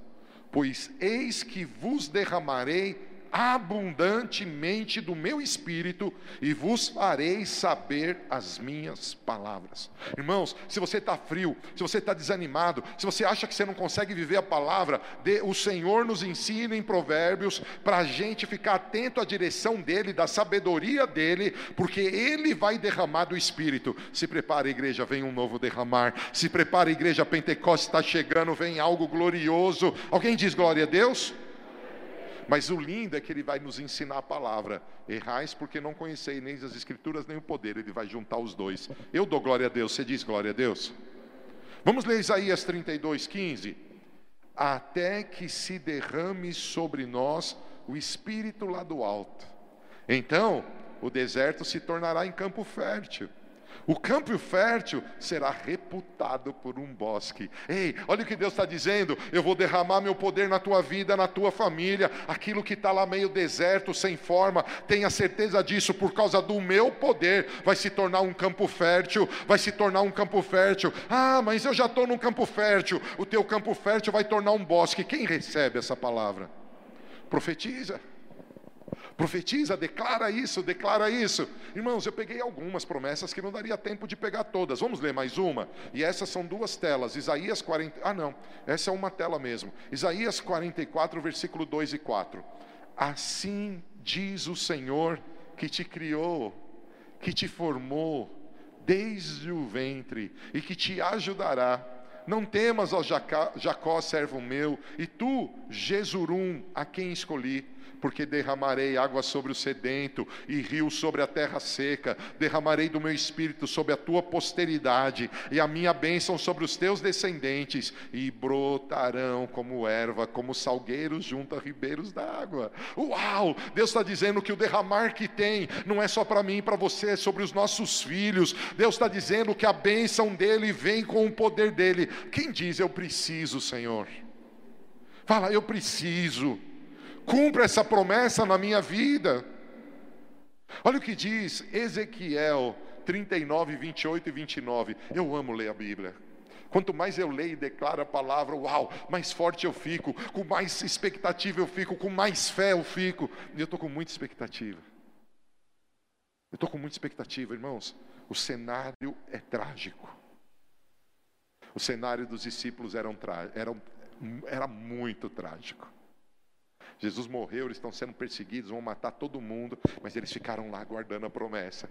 pois eis que vos derramarei abundantemente do meu espírito e vos farei saber as minhas palavras. Irmãos, se você está frio, se você está desanimado, se você acha que você não consegue viver a palavra, de, o Senhor nos ensina em Provérbios para a gente ficar atento à direção dele, da sabedoria dele, porque ele vai derramar do espírito. Se prepara, igreja, vem um novo derramar. Se prepara, igreja, Pentecostes está chegando, vem algo glorioso. Alguém diz glória a Deus? Mas o lindo é que ele vai nos ensinar a palavra. Errais porque não conheceis nem as escrituras nem o poder. Ele vai juntar os dois. Eu dou glória a Deus. Você diz glória a Deus? Vamos ler Isaías 32, 15. Até que se derrame sobre nós o Espírito lá do alto. Então, o deserto se tornará em campo fértil o campo fértil será reputado por um bosque. Ei, olha o que Deus está dizendo: eu vou derramar meu poder na tua vida, na tua família. Aquilo que está lá meio deserto, sem forma, tenha certeza disso, por causa do meu poder, vai se tornar um campo fértil. Vai se tornar um campo fértil. Ah, mas eu já estou num campo fértil. O teu campo fértil vai tornar um bosque. Quem recebe essa palavra? Profetiza. Profetiza, declara isso, declara isso. Irmãos, eu peguei algumas promessas que não daria tempo de pegar todas. Vamos ler mais uma? E essas são duas telas. Isaías 40. Ah, não. Essa é uma tela mesmo. Isaías 44, versículo 2 e 4. Assim diz o Senhor que te criou, que te formou desde o ventre e que te ajudará. Não temas, ó Jacó, servo meu, e tu, Jesurum, a quem escolhi porque derramarei água sobre o sedento e rio sobre a terra seca, derramarei do meu espírito sobre a tua posteridade e a minha bênção sobre os teus descendentes, e brotarão como erva, como salgueiros junto a ribeiros d'água. Uau! Deus está dizendo que o derramar que tem não é só para mim e para você, é sobre os nossos filhos. Deus está dizendo que a bênção dele vem com o poder dele. Quem diz eu preciso, Senhor? Fala, eu preciso. Cumpra essa promessa na minha vida. Olha o que diz Ezequiel 39, 28 e 29. Eu amo ler a Bíblia. Quanto mais eu leio e declaro a palavra, uau, mais forte eu fico, com mais expectativa eu fico, com mais fé eu fico. E eu estou com muita expectativa. Eu estou com muita expectativa, irmãos. O cenário é trágico. O cenário dos discípulos era, um era, era muito trágico. Jesus morreu, eles estão sendo perseguidos, vão matar todo mundo, mas eles ficaram lá guardando a promessa.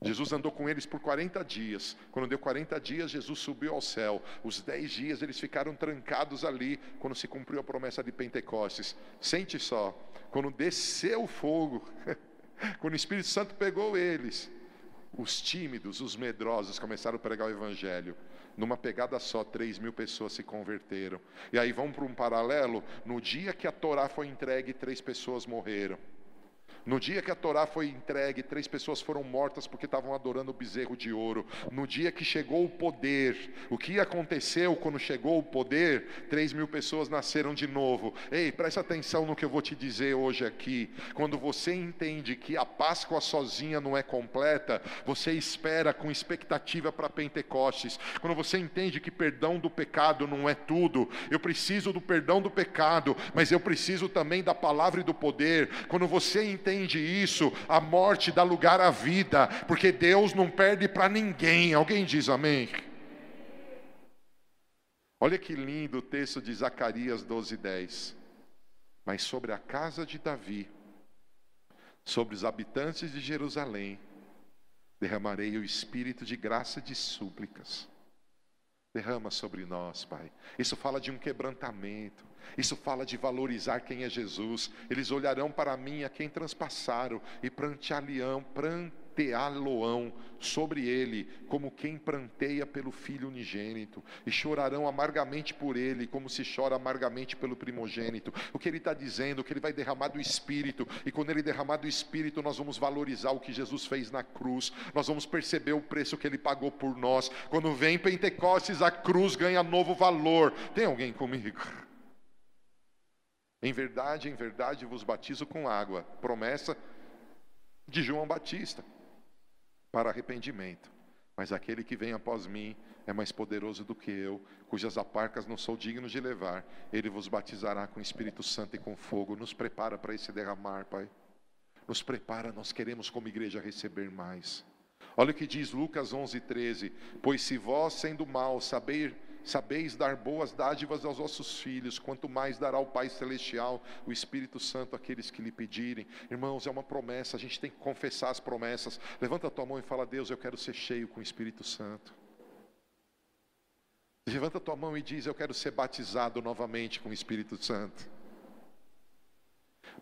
Jesus andou com eles por 40 dias. Quando deu 40 dias, Jesus subiu ao céu. Os 10 dias eles ficaram trancados ali, quando se cumpriu a promessa de Pentecostes. Sente só, quando desceu o fogo, quando o Espírito Santo pegou eles, os tímidos, os medrosos começaram a pregar o Evangelho. Numa pegada só, 3 mil pessoas se converteram. E aí vamos para um paralelo: no dia que a Torá foi entregue, três pessoas morreram. No dia que a Torá foi entregue, três pessoas foram mortas porque estavam adorando o bezerro de ouro. No dia que chegou o poder, o que aconteceu quando chegou o poder? Três mil pessoas nasceram de novo. Ei, presta atenção no que eu vou te dizer hoje aqui. Quando você entende que a Páscoa sozinha não é completa, você espera com expectativa para Pentecostes. Quando você entende que perdão do pecado não é tudo, eu preciso do perdão do pecado, mas eu preciso também da palavra e do poder. Quando você entende isso, a morte dá lugar à vida, porque Deus não perde para ninguém. Alguém diz amém? Olha que lindo o texto de Zacarias 12, 10. Mas sobre a casa de Davi, sobre os habitantes de Jerusalém, derramarei o espírito de graça e de súplicas. Derrama sobre nós, Pai. Isso fala de um quebrantamento. Isso fala de valorizar quem é Jesus. Eles olharão para mim a quem transpassaram e prantear-lhe-ão, pranteá-lo-ão sobre ele, como quem pranteia pelo filho unigênito, e chorarão amargamente por ele, como se chora amargamente pelo primogênito. O que ele está dizendo, que ele vai derramar do Espírito, e quando ele derramar do Espírito, nós vamos valorizar o que Jesus fez na cruz, nós vamos perceber o preço que ele pagou por nós. Quando vem Pentecostes, a cruz ganha novo valor. Tem alguém comigo? Em verdade, em verdade vos batizo com água. Promessa de João Batista para arrependimento. Mas aquele que vem após mim é mais poderoso do que eu, cujas aparcas não sou digno de levar. Ele vos batizará com Espírito Santo e com fogo. Nos prepara para esse derramar, Pai. Nos prepara, nós queremos como igreja receber mais. Olha o que diz Lucas 11, 13: Pois se vós, sendo mal, saber Sabeis dar boas dádivas aos vossos filhos, quanto mais dará o Pai Celestial, o Espírito Santo, àqueles que lhe pedirem. Irmãos, é uma promessa, a gente tem que confessar as promessas. Levanta a tua mão e fala: Deus, eu quero ser cheio com o Espírito Santo. Levanta a tua mão e diz: Eu quero ser batizado novamente com o Espírito Santo.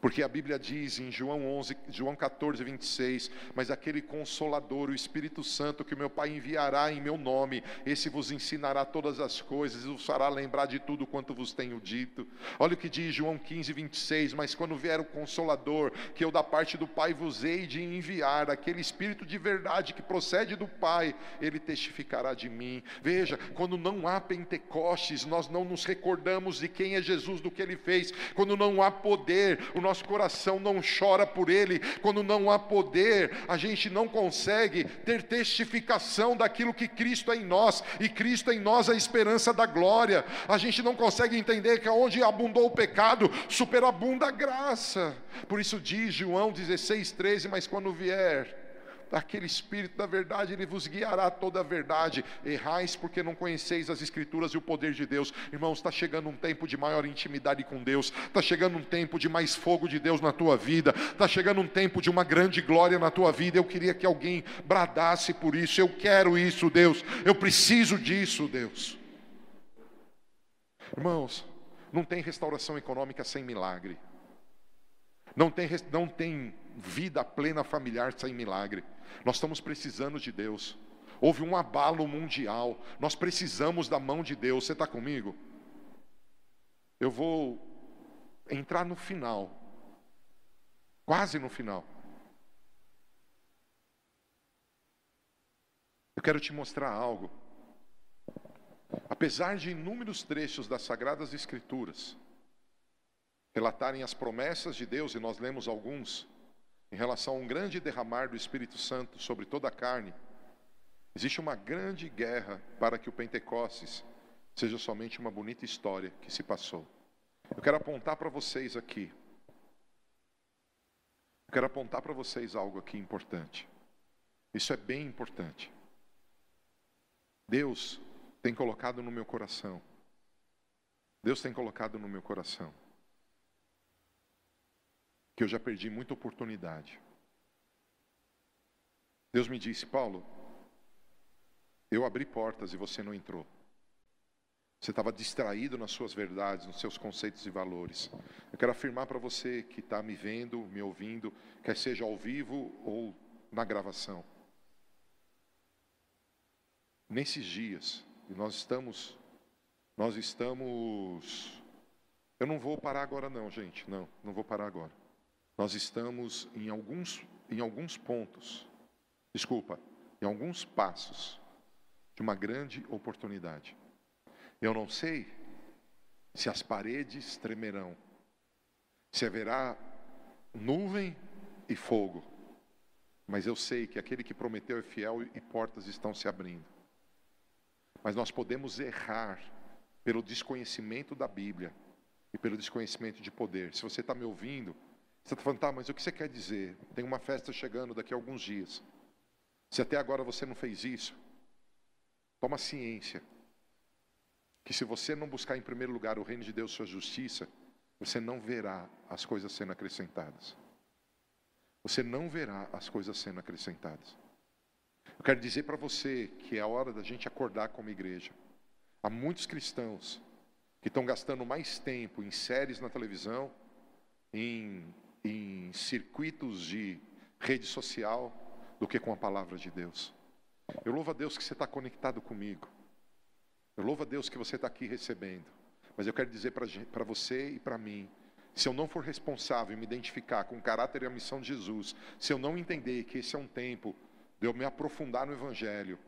Porque a Bíblia diz em João 11, João 14, 26, mas aquele consolador, o Espírito Santo que meu Pai enviará em meu nome, esse vos ensinará todas as coisas e vos fará lembrar de tudo quanto vos tenho dito. Olha o que diz João 15, 26, mas quando vier o consolador, que eu da parte do Pai vos hei de enviar, aquele Espírito de verdade que procede do Pai, ele testificará de mim. Veja, quando não há Pentecostes, nós não nos recordamos de quem é Jesus, do que ele fez. Quando não há poder, o nosso coração não chora por Ele, quando não há poder, a gente não consegue ter testificação daquilo que Cristo é em nós, e Cristo é em nós a esperança da glória, a gente não consegue entender que onde abundou o pecado, superabunda a graça, por isso diz João 16, 13: Mas quando vier aquele Espírito da verdade, ele vos guiará toda a verdade. Errais porque não conheceis as Escrituras e o poder de Deus. Irmãos, está chegando um tempo de maior intimidade com Deus, está chegando um tempo de mais fogo de Deus na tua vida, está chegando um tempo de uma grande glória na tua vida. Eu queria que alguém bradasse por isso. Eu quero isso, Deus. Eu preciso disso, Deus. Irmãos, não tem restauração econômica sem milagre. Não tem, não tem vida plena familiar sem milagre. Nós estamos precisando de Deus. Houve um abalo mundial. Nós precisamos da mão de Deus. Você está comigo? Eu vou entrar no final. Quase no final. Eu quero te mostrar algo. Apesar de inúmeros trechos das Sagradas Escrituras relatarem as promessas de Deus, e nós lemos alguns, em relação a um grande derramar do Espírito Santo sobre toda a carne, existe uma grande guerra para que o Pentecostes seja somente uma bonita história que se passou. Eu quero apontar para vocês aqui. Eu quero apontar para vocês algo aqui importante. Isso é bem importante. Deus tem colocado no meu coração. Deus tem colocado no meu coração que eu já perdi muita oportunidade. Deus me disse, Paulo, eu abri portas e você não entrou. Você estava distraído nas suas verdades, nos seus conceitos e valores. Eu quero afirmar para você que está me vendo, me ouvindo, quer seja ao vivo ou na gravação. Nesses dias, nós estamos, nós estamos. Eu não vou parar agora, não, gente. Não, não vou parar agora nós estamos em alguns, em alguns pontos, desculpa, em alguns passos de uma grande oportunidade. Eu não sei se as paredes tremerão, se haverá nuvem e fogo, mas eu sei que aquele que prometeu é fiel e portas estão se abrindo. Mas nós podemos errar pelo desconhecimento da Bíblia e pelo desconhecimento de poder. Se você está me ouvindo, você está falando, tá, mas o que você quer dizer? Tem uma festa chegando daqui a alguns dias. Se até agora você não fez isso, toma ciência que se você não buscar em primeiro lugar o reino de Deus, sua justiça, você não verá as coisas sendo acrescentadas. Você não verá as coisas sendo acrescentadas. Eu quero dizer para você que é a hora da gente acordar como igreja. Há muitos cristãos que estão gastando mais tempo em séries na televisão, em, em circuitos de rede social, do que com a palavra de Deus. Eu louvo a Deus que você está conectado comigo. Eu louvo a Deus que você está aqui recebendo. Mas eu quero dizer para você e para mim: se eu não for responsável em me identificar com o caráter e a missão de Jesus, se eu não entender que esse é um tempo de eu me aprofundar no Evangelho,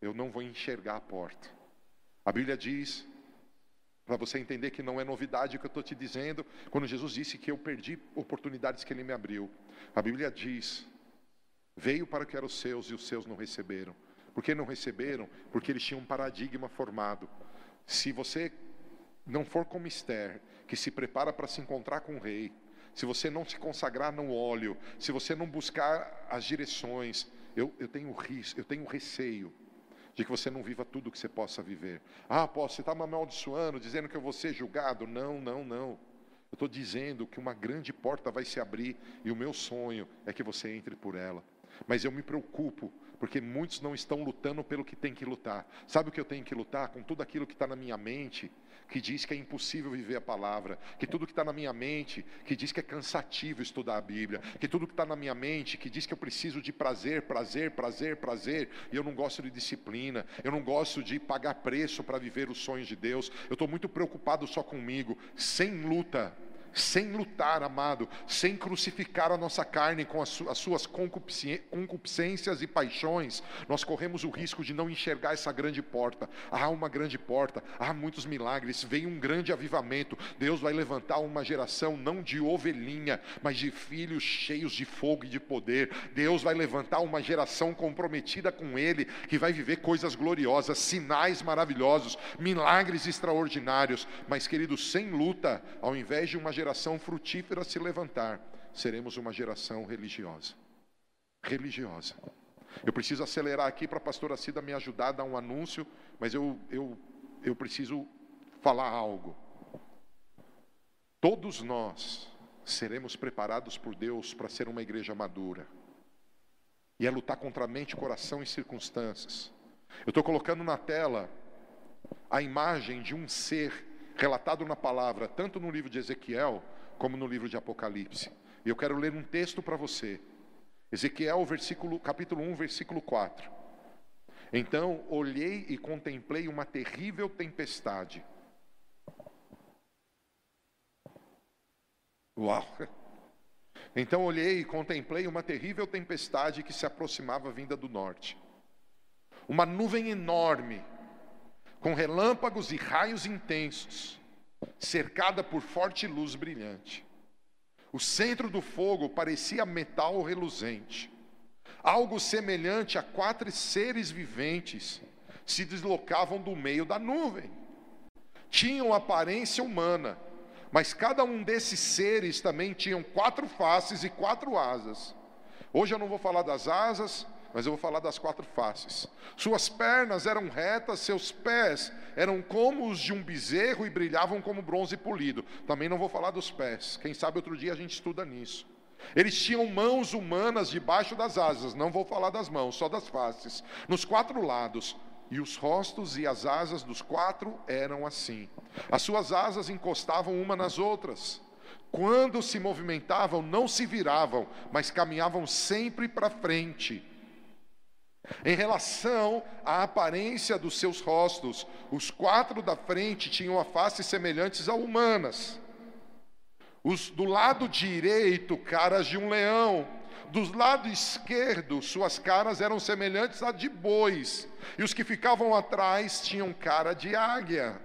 eu não vou enxergar a porta. A Bíblia diz, para você entender que não é novidade o que eu estou te dizendo, quando Jesus disse que eu perdi oportunidades que Ele me abriu. A Bíblia diz: veio para que eram os seus e os seus não receberam. Por que não receberam? Porque eles tinham um paradigma formado. Se você não for como Esther, que se prepara para se encontrar com o rei, se você não se consagrar no óleo, se você não buscar as direções, eu, eu tenho risco, eu tenho receio de que você não viva tudo que você possa viver. Ah, posso, você está me amaldiçoando, dizendo que eu vou ser julgado. Não, não, não. Eu estou dizendo que uma grande porta vai se abrir e o meu sonho é que você entre por ela. Mas eu me preocupo porque muitos não estão lutando pelo que tem que lutar. Sabe o que eu tenho que lutar? Com tudo aquilo que está na minha mente, que diz que é impossível viver a palavra, que tudo que está na minha mente, que diz que é cansativo estudar a Bíblia, que tudo que está na minha mente, que diz que eu preciso de prazer, prazer, prazer, prazer, e eu não gosto de disciplina, eu não gosto de pagar preço para viver os sonhos de Deus, eu estou muito preocupado só comigo, sem luta sem lutar, amado, sem crucificar a nossa carne com as, suas concupiscências e paixões, nós corremos o risco de não enxergar essa grande porta. Há uma grande porta, há muitos milagres, vem um grande avivamento. Deus vai levantar uma geração não de ovelhinha, mas de filhos cheios de fogo e de poder. Deus vai levantar uma geração comprometida com Ele, que vai viver coisas gloriosas, sinais maravilhosos, milagres extraordinários. Mas, queridos, sem luta, ao invés de uma geração frutífera se levantar, seremos uma geração religiosa. Religiosa. Eu preciso acelerar aqui para a pastora Cida me ajudar a dar um anúncio, mas eu, eu, eu preciso falar algo. Todos nós seremos preparados por Deus para ser uma igreja madura. E é lutar contra a mente, coração e circunstâncias. Eu estou colocando na tela a imagem de um ser relatado na palavra, tanto no livro de Ezequiel como no livro de Apocalipse. E eu quero ler um texto para você. Ezequiel, versículo, capítulo 1, versículo 4. Então olhei e contemplei uma terrível tempestade. Uau! Então olhei e contemplei uma terrível tempestade que se aproximava vinda do norte. Uma nuvem enorme com relâmpagos e raios intensos, cercada por forte luz brilhante. O centro do fogo parecia metal reluzente. Algo semelhante a quatro seres viventes se deslocavam do meio da nuvem. Tinham aparência humana, mas cada um desses seres também tinham quatro faces e quatro asas. Hoje eu não vou falar das asas, mas eu vou falar das quatro faces. Suas pernas eram retas, seus pés eram como os de um bezerro e brilhavam como bronze polido. Também não vou falar dos pés, quem sabe outro dia a gente estuda nisso. Eles tinham mãos humanas debaixo das asas, não vou falar das mãos, só das faces, nos quatro lados. E os rostos e as asas dos quatro eram assim. As suas asas encostavam uma nas outras. Quando se movimentavam, não se viravam, mas caminhavam sempre para frente em relação à aparência dos seus rostos, os quatro da frente tinham a face semelhantes a humanas. Os do lado direito, caras de um leão. Do lado esquerdo, suas caras eram semelhantes a de bois. E os que ficavam atrás tinham cara de águia.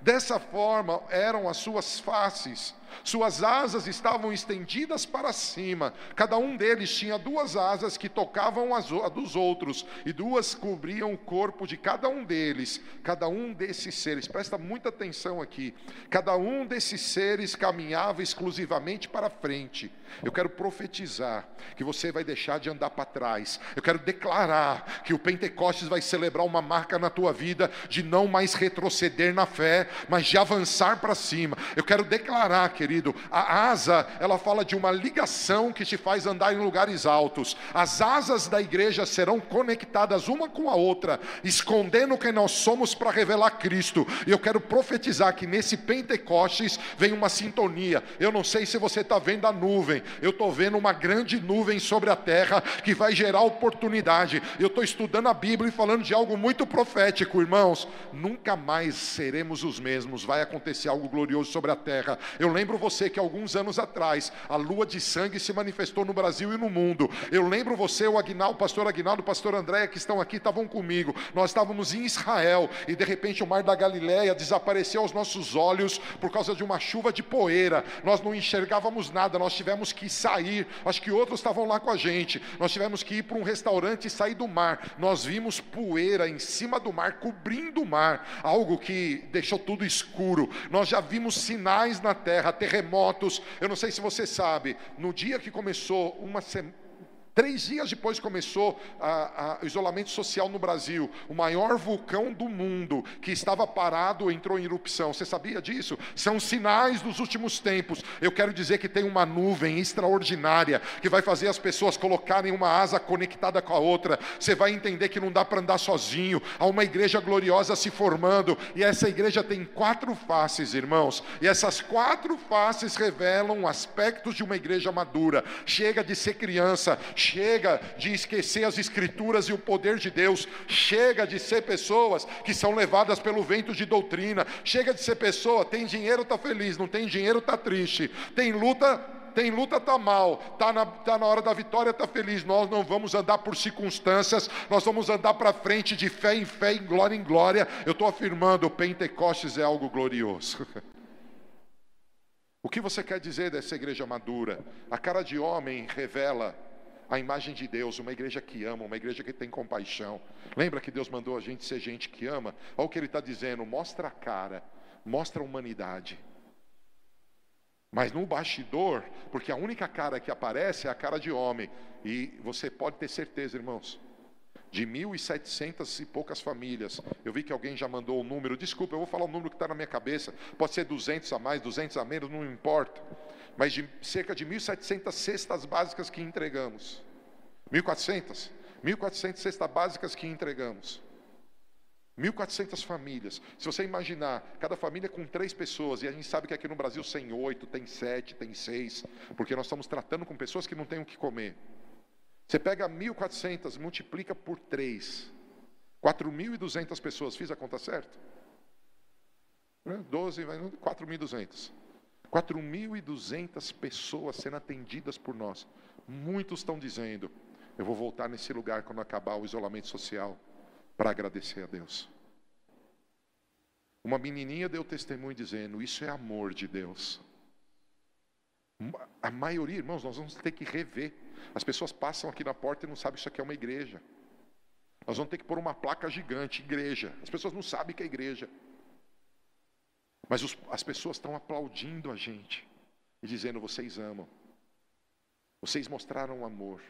Dessa forma eram as suas faces. Suas asas estavam estendidas para cima. Cada um deles tinha duas asas que tocavam as dos outros, e duas cobriam o corpo de cada um deles. Cada um desses seres, presta muita atenção aqui. Cada um desses seres caminhava exclusivamente para frente. Eu quero profetizar que você vai deixar de andar para trás. Eu quero declarar que o Pentecostes vai celebrar uma marca na tua vida de não mais retroceder na fé, mas de avançar para cima. Eu quero declarar, querido, a asa, ela fala de uma ligação que te faz andar em lugares altos. As asas da igreja serão conectadas uma com a outra, escondendo quem nós somos para revelar Cristo. E eu quero profetizar que nesse Pentecostes vem uma sintonia. Eu não sei se você está vendo a nuvem, eu estou vendo uma grande nuvem sobre a terra que vai gerar oportunidade. Eu estou estudando a Bíblia e falando de algo muito profético, irmãos. Nunca mais seremos os mesmos, vai acontecer algo glorioso sobre a terra. Eu lembro você que alguns anos atrás a lua de sangue se manifestou no Brasil e no mundo. Eu lembro você, o Aguinaldo, o pastor Aguinaldo, o pastor Andréia, que estão aqui, estavam comigo. Nós estávamos em Israel e de repente o mar da Galileia desapareceu aos nossos olhos por causa de uma chuva de poeira. Nós não enxergávamos nada, nós tivemos que sair. Acho que outros estavam lá com a gente. Nós tivemos que ir para um restaurante e sair do mar. Nós vimos poeira em cima do mar, cobrindo o mar, algo que deixou tudo escuro. Nós já vimos sinais na terra, terremotos. Eu não sei se você sabe, no dia que começou uma semana Três dias depois começou o isolamento social no Brasil. O maior vulcão do mundo que estava parado entrou em erupção. Você sabia disso? São sinais dos últimos tempos. Eu quero dizer que tem uma nuvem extraordinária que vai fazer as pessoas colocarem uma asa conectada com a outra. Você vai entender que não dá para andar sozinho. Há uma igreja gloriosa se formando e essa igreja tem quatro faces, irmãos. E essas quatro faces revelam aspectos de uma igreja madura. Chega de ser criança chega de esquecer as Escrituras e o poder de Deus, chega de ser pessoas que são levadas pelo vento de doutrina, chega de ser pessoa, tem dinheiro, está feliz, não tem dinheiro, está triste, tem luta, tem luta, está mal, está na, tá na hora da vitória, está feliz. Nós não vamos andar por circunstâncias, nós vamos andar para frente de fé em fé, em glória em glória. Eu estou afirmando: Pentecostes é algo glorioso. O que você quer dizer dessa igreja madura? A cara de homem revela a imagem de Deus, uma igreja que ama, uma igreja que tem compaixão. Lembra que Deus mandou a gente ser gente que ama? Olha o que Ele está dizendo: mostra a cara, mostra a humanidade. Mas no bastidor, porque a única cara que aparece é a cara de homem, e você pode ter certeza, irmãos, de 1.700 e poucas famílias. Eu vi que alguém já mandou o número. Desculpa, eu vou falar o número que está na minha cabeça. Pode ser 200 a mais, 200 a menos, não importa mas de cerca de 1.700 cestas básicas que entregamos. 1.400? 1.400 cestas básicas que entregamos. 1.400 famílias. Se você imaginar, cada família com três pessoas, e a gente sabe que aqui no Brasil tem oito, tem sete, tem seis, porque nós estamos tratando com pessoas que não têm o que comer. Você pega 1.400, multiplica por três, 4.200 pessoas, fiz a conta certa? 12, 4.200. 4.200 pessoas sendo atendidas por nós. Muitos estão dizendo: eu vou voltar nesse lugar quando acabar o isolamento social para agradecer a Deus. Uma menininha deu testemunho dizendo: Isso é amor de Deus. A maioria, irmãos, nós vamos ter que rever. As pessoas passam aqui na porta e não sabem que isso aqui é uma igreja. Nós vamos ter que pôr uma placa gigante, igreja. As pessoas não sabem que é igreja. Mas os, as pessoas estão aplaudindo a gente e dizendo: vocês amam, vocês mostraram amor.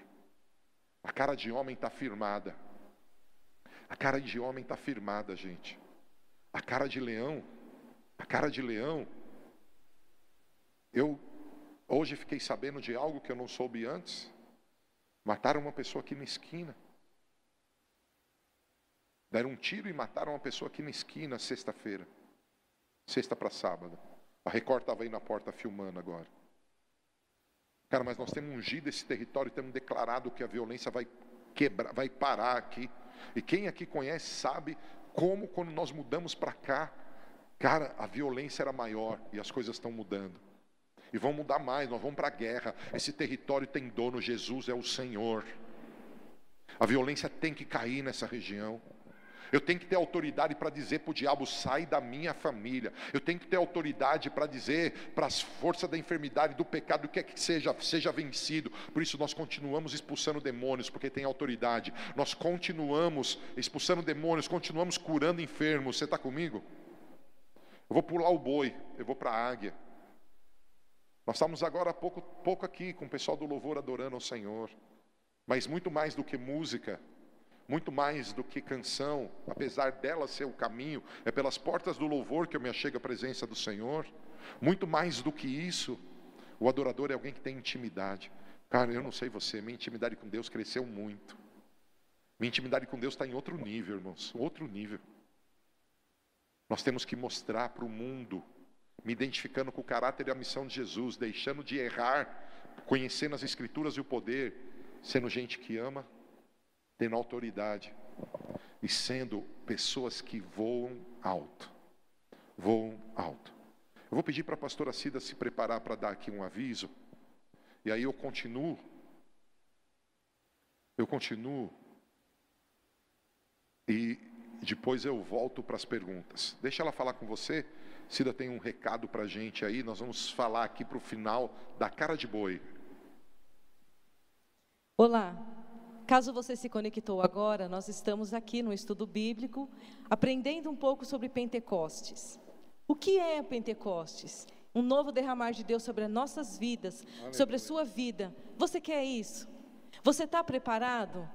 A cara de homem está firmada. A cara de homem está firmada, gente. A cara de leão, a cara de leão. Eu hoje fiquei sabendo de algo que eu não soube antes. Mataram uma pessoa aqui na esquina. Deram um tiro e mataram uma pessoa aqui na esquina sexta-feira. Sexta para sábado. A Record estava aí na porta filmando agora. Cara, mas nós temos ungido esse território, temos declarado que a violência vai quebrar, vai parar aqui. E quem aqui conhece sabe como quando nós mudamos para cá, cara, a violência era maior e as coisas estão mudando. E vão mudar mais, nós vamos para a guerra. Esse território tem dono, Jesus é o Senhor. A violência tem que cair nessa região. Eu tenho que ter autoridade para dizer para o diabo: sai da minha família. Eu tenho que ter autoridade para dizer para as forças da enfermidade, do pecado, o que é que seja, seja vencido. Por isso nós continuamos expulsando demônios, porque tem autoridade. Nós continuamos expulsando demônios, continuamos curando enfermos. Você está comigo? Eu vou pular o boi, eu vou para a águia. Nós estamos agora há pouco, pouco aqui com o pessoal do louvor adorando ao Senhor. Mas muito mais do que música, muito mais do que canção, apesar dela ser o caminho, é pelas portas do louvor que eu me achego à presença do Senhor. Muito mais do que isso, o adorador é alguém que tem intimidade. Cara, eu não sei você, minha intimidade com Deus cresceu muito. Minha intimidade com Deus está em outro nível, irmãos, outro nível. Nós temos que mostrar para o mundo, me identificando com o caráter e a missão de Jesus, deixando de errar, conhecendo as Escrituras e o poder, sendo gente que ama, tendo autoridade e sendo pessoas que voam alto. Voam alto. Eu vou pedir para a pastora Cida se preparar para dar aqui um aviso, e aí eu continuo. Eu continuo. E depois eu volto para as perguntas. Deixa ela falar com você. Cida tem um recado para a gente aí. Nós vamos falar aqui para o final da cara de boi. Olá, caso você se conectou agora, nós estamos aqui no estudo bíblico, aprendendo um pouco sobre Pentecostes. O que é Pentecostes? Um novo derramar de Deus sobre as nossas vidas, sobre a sua vida. Você quer isso? Você está preparado?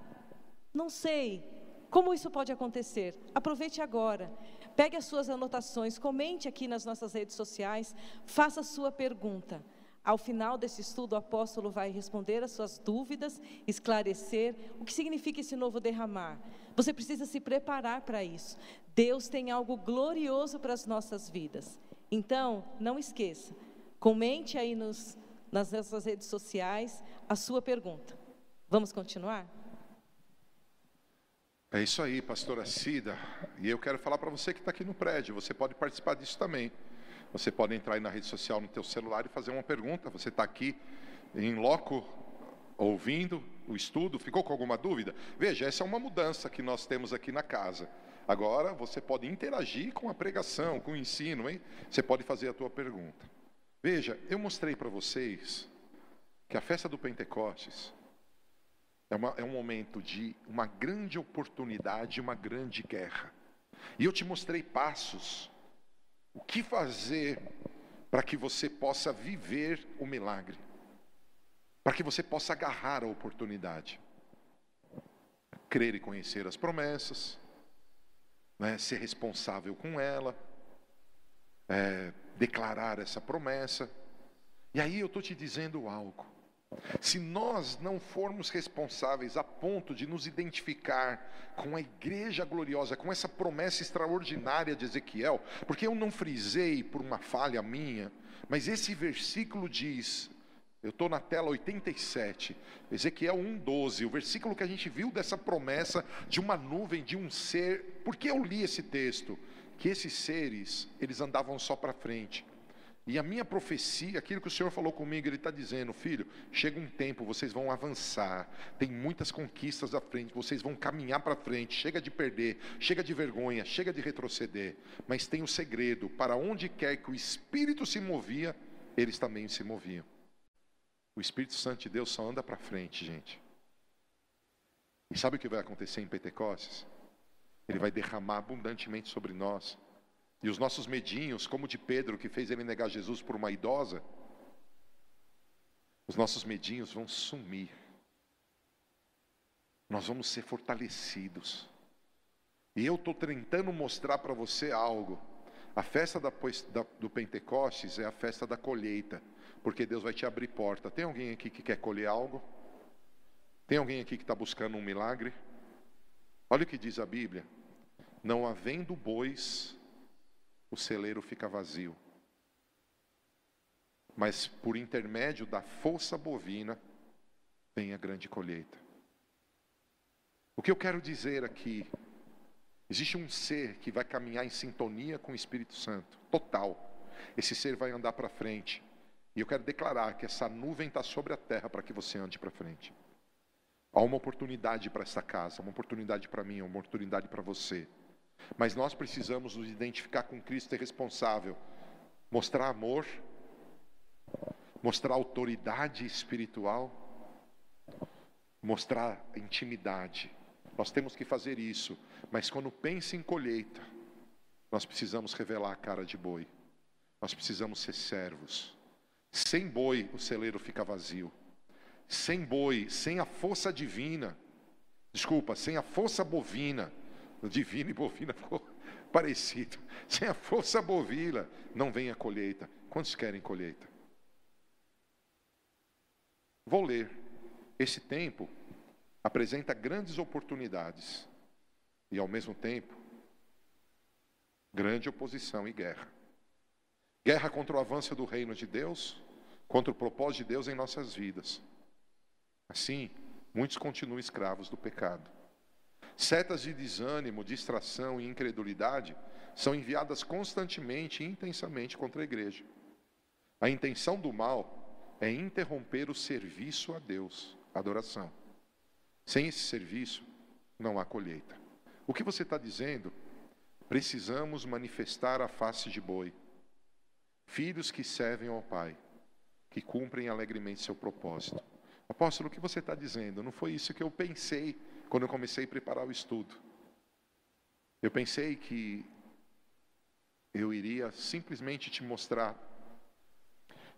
Não sei. Como isso pode acontecer? Aproveite agora. Pegue as suas anotações, comente aqui nas nossas redes sociais, faça a sua pergunta. Ao final desse estudo, o apóstolo vai responder as suas dúvidas, esclarecer o que significa esse novo derramar. Você precisa se preparar para isso. Deus tem algo glorioso para as nossas vidas. Então, não esqueça, comente aí nos, nas nossas redes sociais a sua pergunta. Vamos continuar? É isso aí, pastora Cida. E eu quero falar para você que está aqui no prédio, você pode participar disso também. Você pode entrar aí na rede social no teu celular e fazer uma pergunta. Você está aqui em loco, ouvindo o estudo, ficou com alguma dúvida? Veja, essa é uma mudança que nós temos aqui na casa. Agora você pode interagir com a pregação, com o ensino, hein? Você pode fazer a tua pergunta. Veja, eu mostrei para vocês que a festa do Pentecostes é, uma, é um momento de uma grande oportunidade, uma grande guerra. E eu te mostrei passos o que fazer para que você possa viver o milagre? Para que você possa agarrar a oportunidade? Crer e conhecer as promessas, né, ser responsável com ela, é, declarar essa promessa. E aí eu estou te dizendo algo. Se nós não formos responsáveis a ponto de nos identificar com a igreja gloriosa, com essa promessa extraordinária de Ezequiel, porque eu não frisei por uma falha minha, mas esse versículo diz, eu estou na tela 87, Ezequiel 1,12, o versículo que a gente viu dessa promessa de uma nuvem, de um ser. Por que eu li esse texto? Que esses seres, eles andavam só para frente. E a minha profecia, aquilo que o Senhor falou comigo, Ele está dizendo, filho, chega um tempo, vocês vão avançar, tem muitas conquistas à frente, vocês vão caminhar para frente, chega de perder, chega de vergonha, chega de retroceder, mas tem o um segredo, para onde quer que o Espírito se movia, eles também se moviam. O Espírito Santo de Deus só anda para frente, gente. E sabe o que vai acontecer em Pentecostes? Ele vai derramar abundantemente sobre nós e os nossos medinhos, como de Pedro, que fez ele negar Jesus por uma idosa, os nossos medinhos vão sumir. Nós vamos ser fortalecidos. E eu estou tentando mostrar para você algo. A festa da, da, do Pentecostes é a festa da colheita, porque Deus vai te abrir porta. Tem alguém aqui que quer colher algo? Tem alguém aqui que está buscando um milagre? Olha o que diz a Bíblia: Não havendo bois o celeiro fica vazio. Mas por intermédio da força bovina vem a grande colheita. O que eu quero dizer aqui, existe um ser que vai caminhar em sintonia com o Espírito Santo, total. Esse ser vai andar para frente. E eu quero declarar que essa nuvem está sobre a terra para que você ande para frente. Há uma oportunidade para essa casa, uma oportunidade para mim, uma oportunidade para você. Mas nós precisamos nos identificar com Cristo e responsável, mostrar amor, mostrar autoridade espiritual, mostrar intimidade. Nós temos que fazer isso, mas quando pensa em colheita, nós precisamos revelar a cara de boi. Nós precisamos ser servos. Sem boi, o celeiro fica vazio. Sem boi, sem a força divina, desculpa, sem a força bovina, divina e bovina ficou parecido. Sem a força bovina, não vem a colheita. Quantos querem colheita? Vou ler. Esse tempo apresenta grandes oportunidades e, ao mesmo tempo, grande oposição e guerra. Guerra contra o avanço do reino de Deus, contra o propósito de Deus em nossas vidas. Assim, muitos continuam escravos do pecado. Setas de desânimo, distração e incredulidade são enviadas constantemente e intensamente contra a igreja. A intenção do mal é interromper o serviço a Deus, a adoração. Sem esse serviço, não há colheita. O que você está dizendo? Precisamos manifestar a face de boi. Filhos que servem ao Pai, que cumprem alegremente seu propósito. Apóstolo, o que você está dizendo? Não foi isso que eu pensei quando eu comecei a preparar o estudo. Eu pensei que eu iria simplesmente te mostrar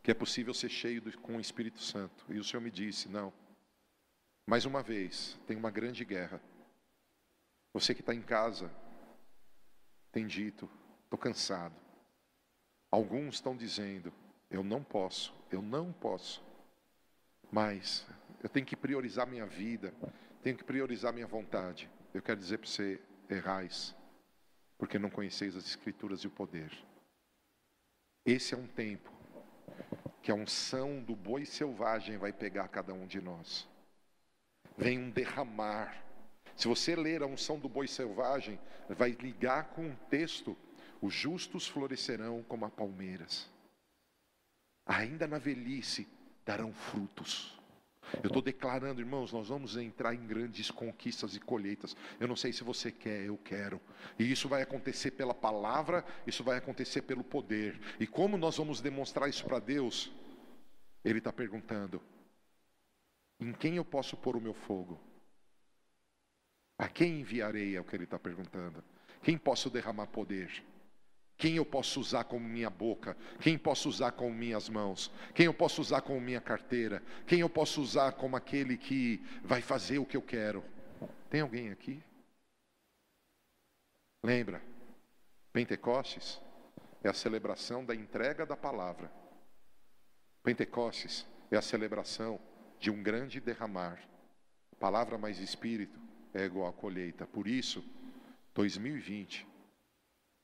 que é possível ser cheio com o Espírito Santo. E o Senhor me disse: não. Mais uma vez, tem uma grande guerra. Você que está em casa tem dito: estou cansado. Alguns estão dizendo: eu não posso, eu não posso. Mas eu tenho que priorizar minha vida, tenho que priorizar minha vontade. Eu quero dizer para você: errais, porque não conheceis as Escrituras e o poder. Esse é um tempo que a unção do boi selvagem vai pegar cada um de nós. Vem um derramar. Se você ler a unção do boi selvagem, vai ligar com um texto: os justos florescerão como as palmeiras. Ainda na velhice darão frutos. Eu estou declarando, irmãos, nós vamos entrar em grandes conquistas e colheitas. Eu não sei se você quer, eu quero. E isso vai acontecer pela palavra, isso vai acontecer pelo poder. E como nós vamos demonstrar isso para Deus? Ele está perguntando: em quem eu posso pôr o meu fogo? A quem enviarei? É o que ele está perguntando. Quem posso derramar poder? Quem eu posso usar como minha boca? Quem posso usar como minhas mãos? Quem eu posso usar como minha carteira? Quem eu posso usar como aquele que vai fazer o que eu quero? Tem alguém aqui? Lembra? Pentecostes é a celebração da entrega da palavra. Pentecostes é a celebração de um grande derramar. Palavra mais espírito é igual a colheita. Por isso, 2020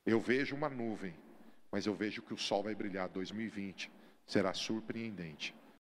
eu vejo uma nuvem, mas eu vejo que o sol vai brilhar 2020. Será surpreendente.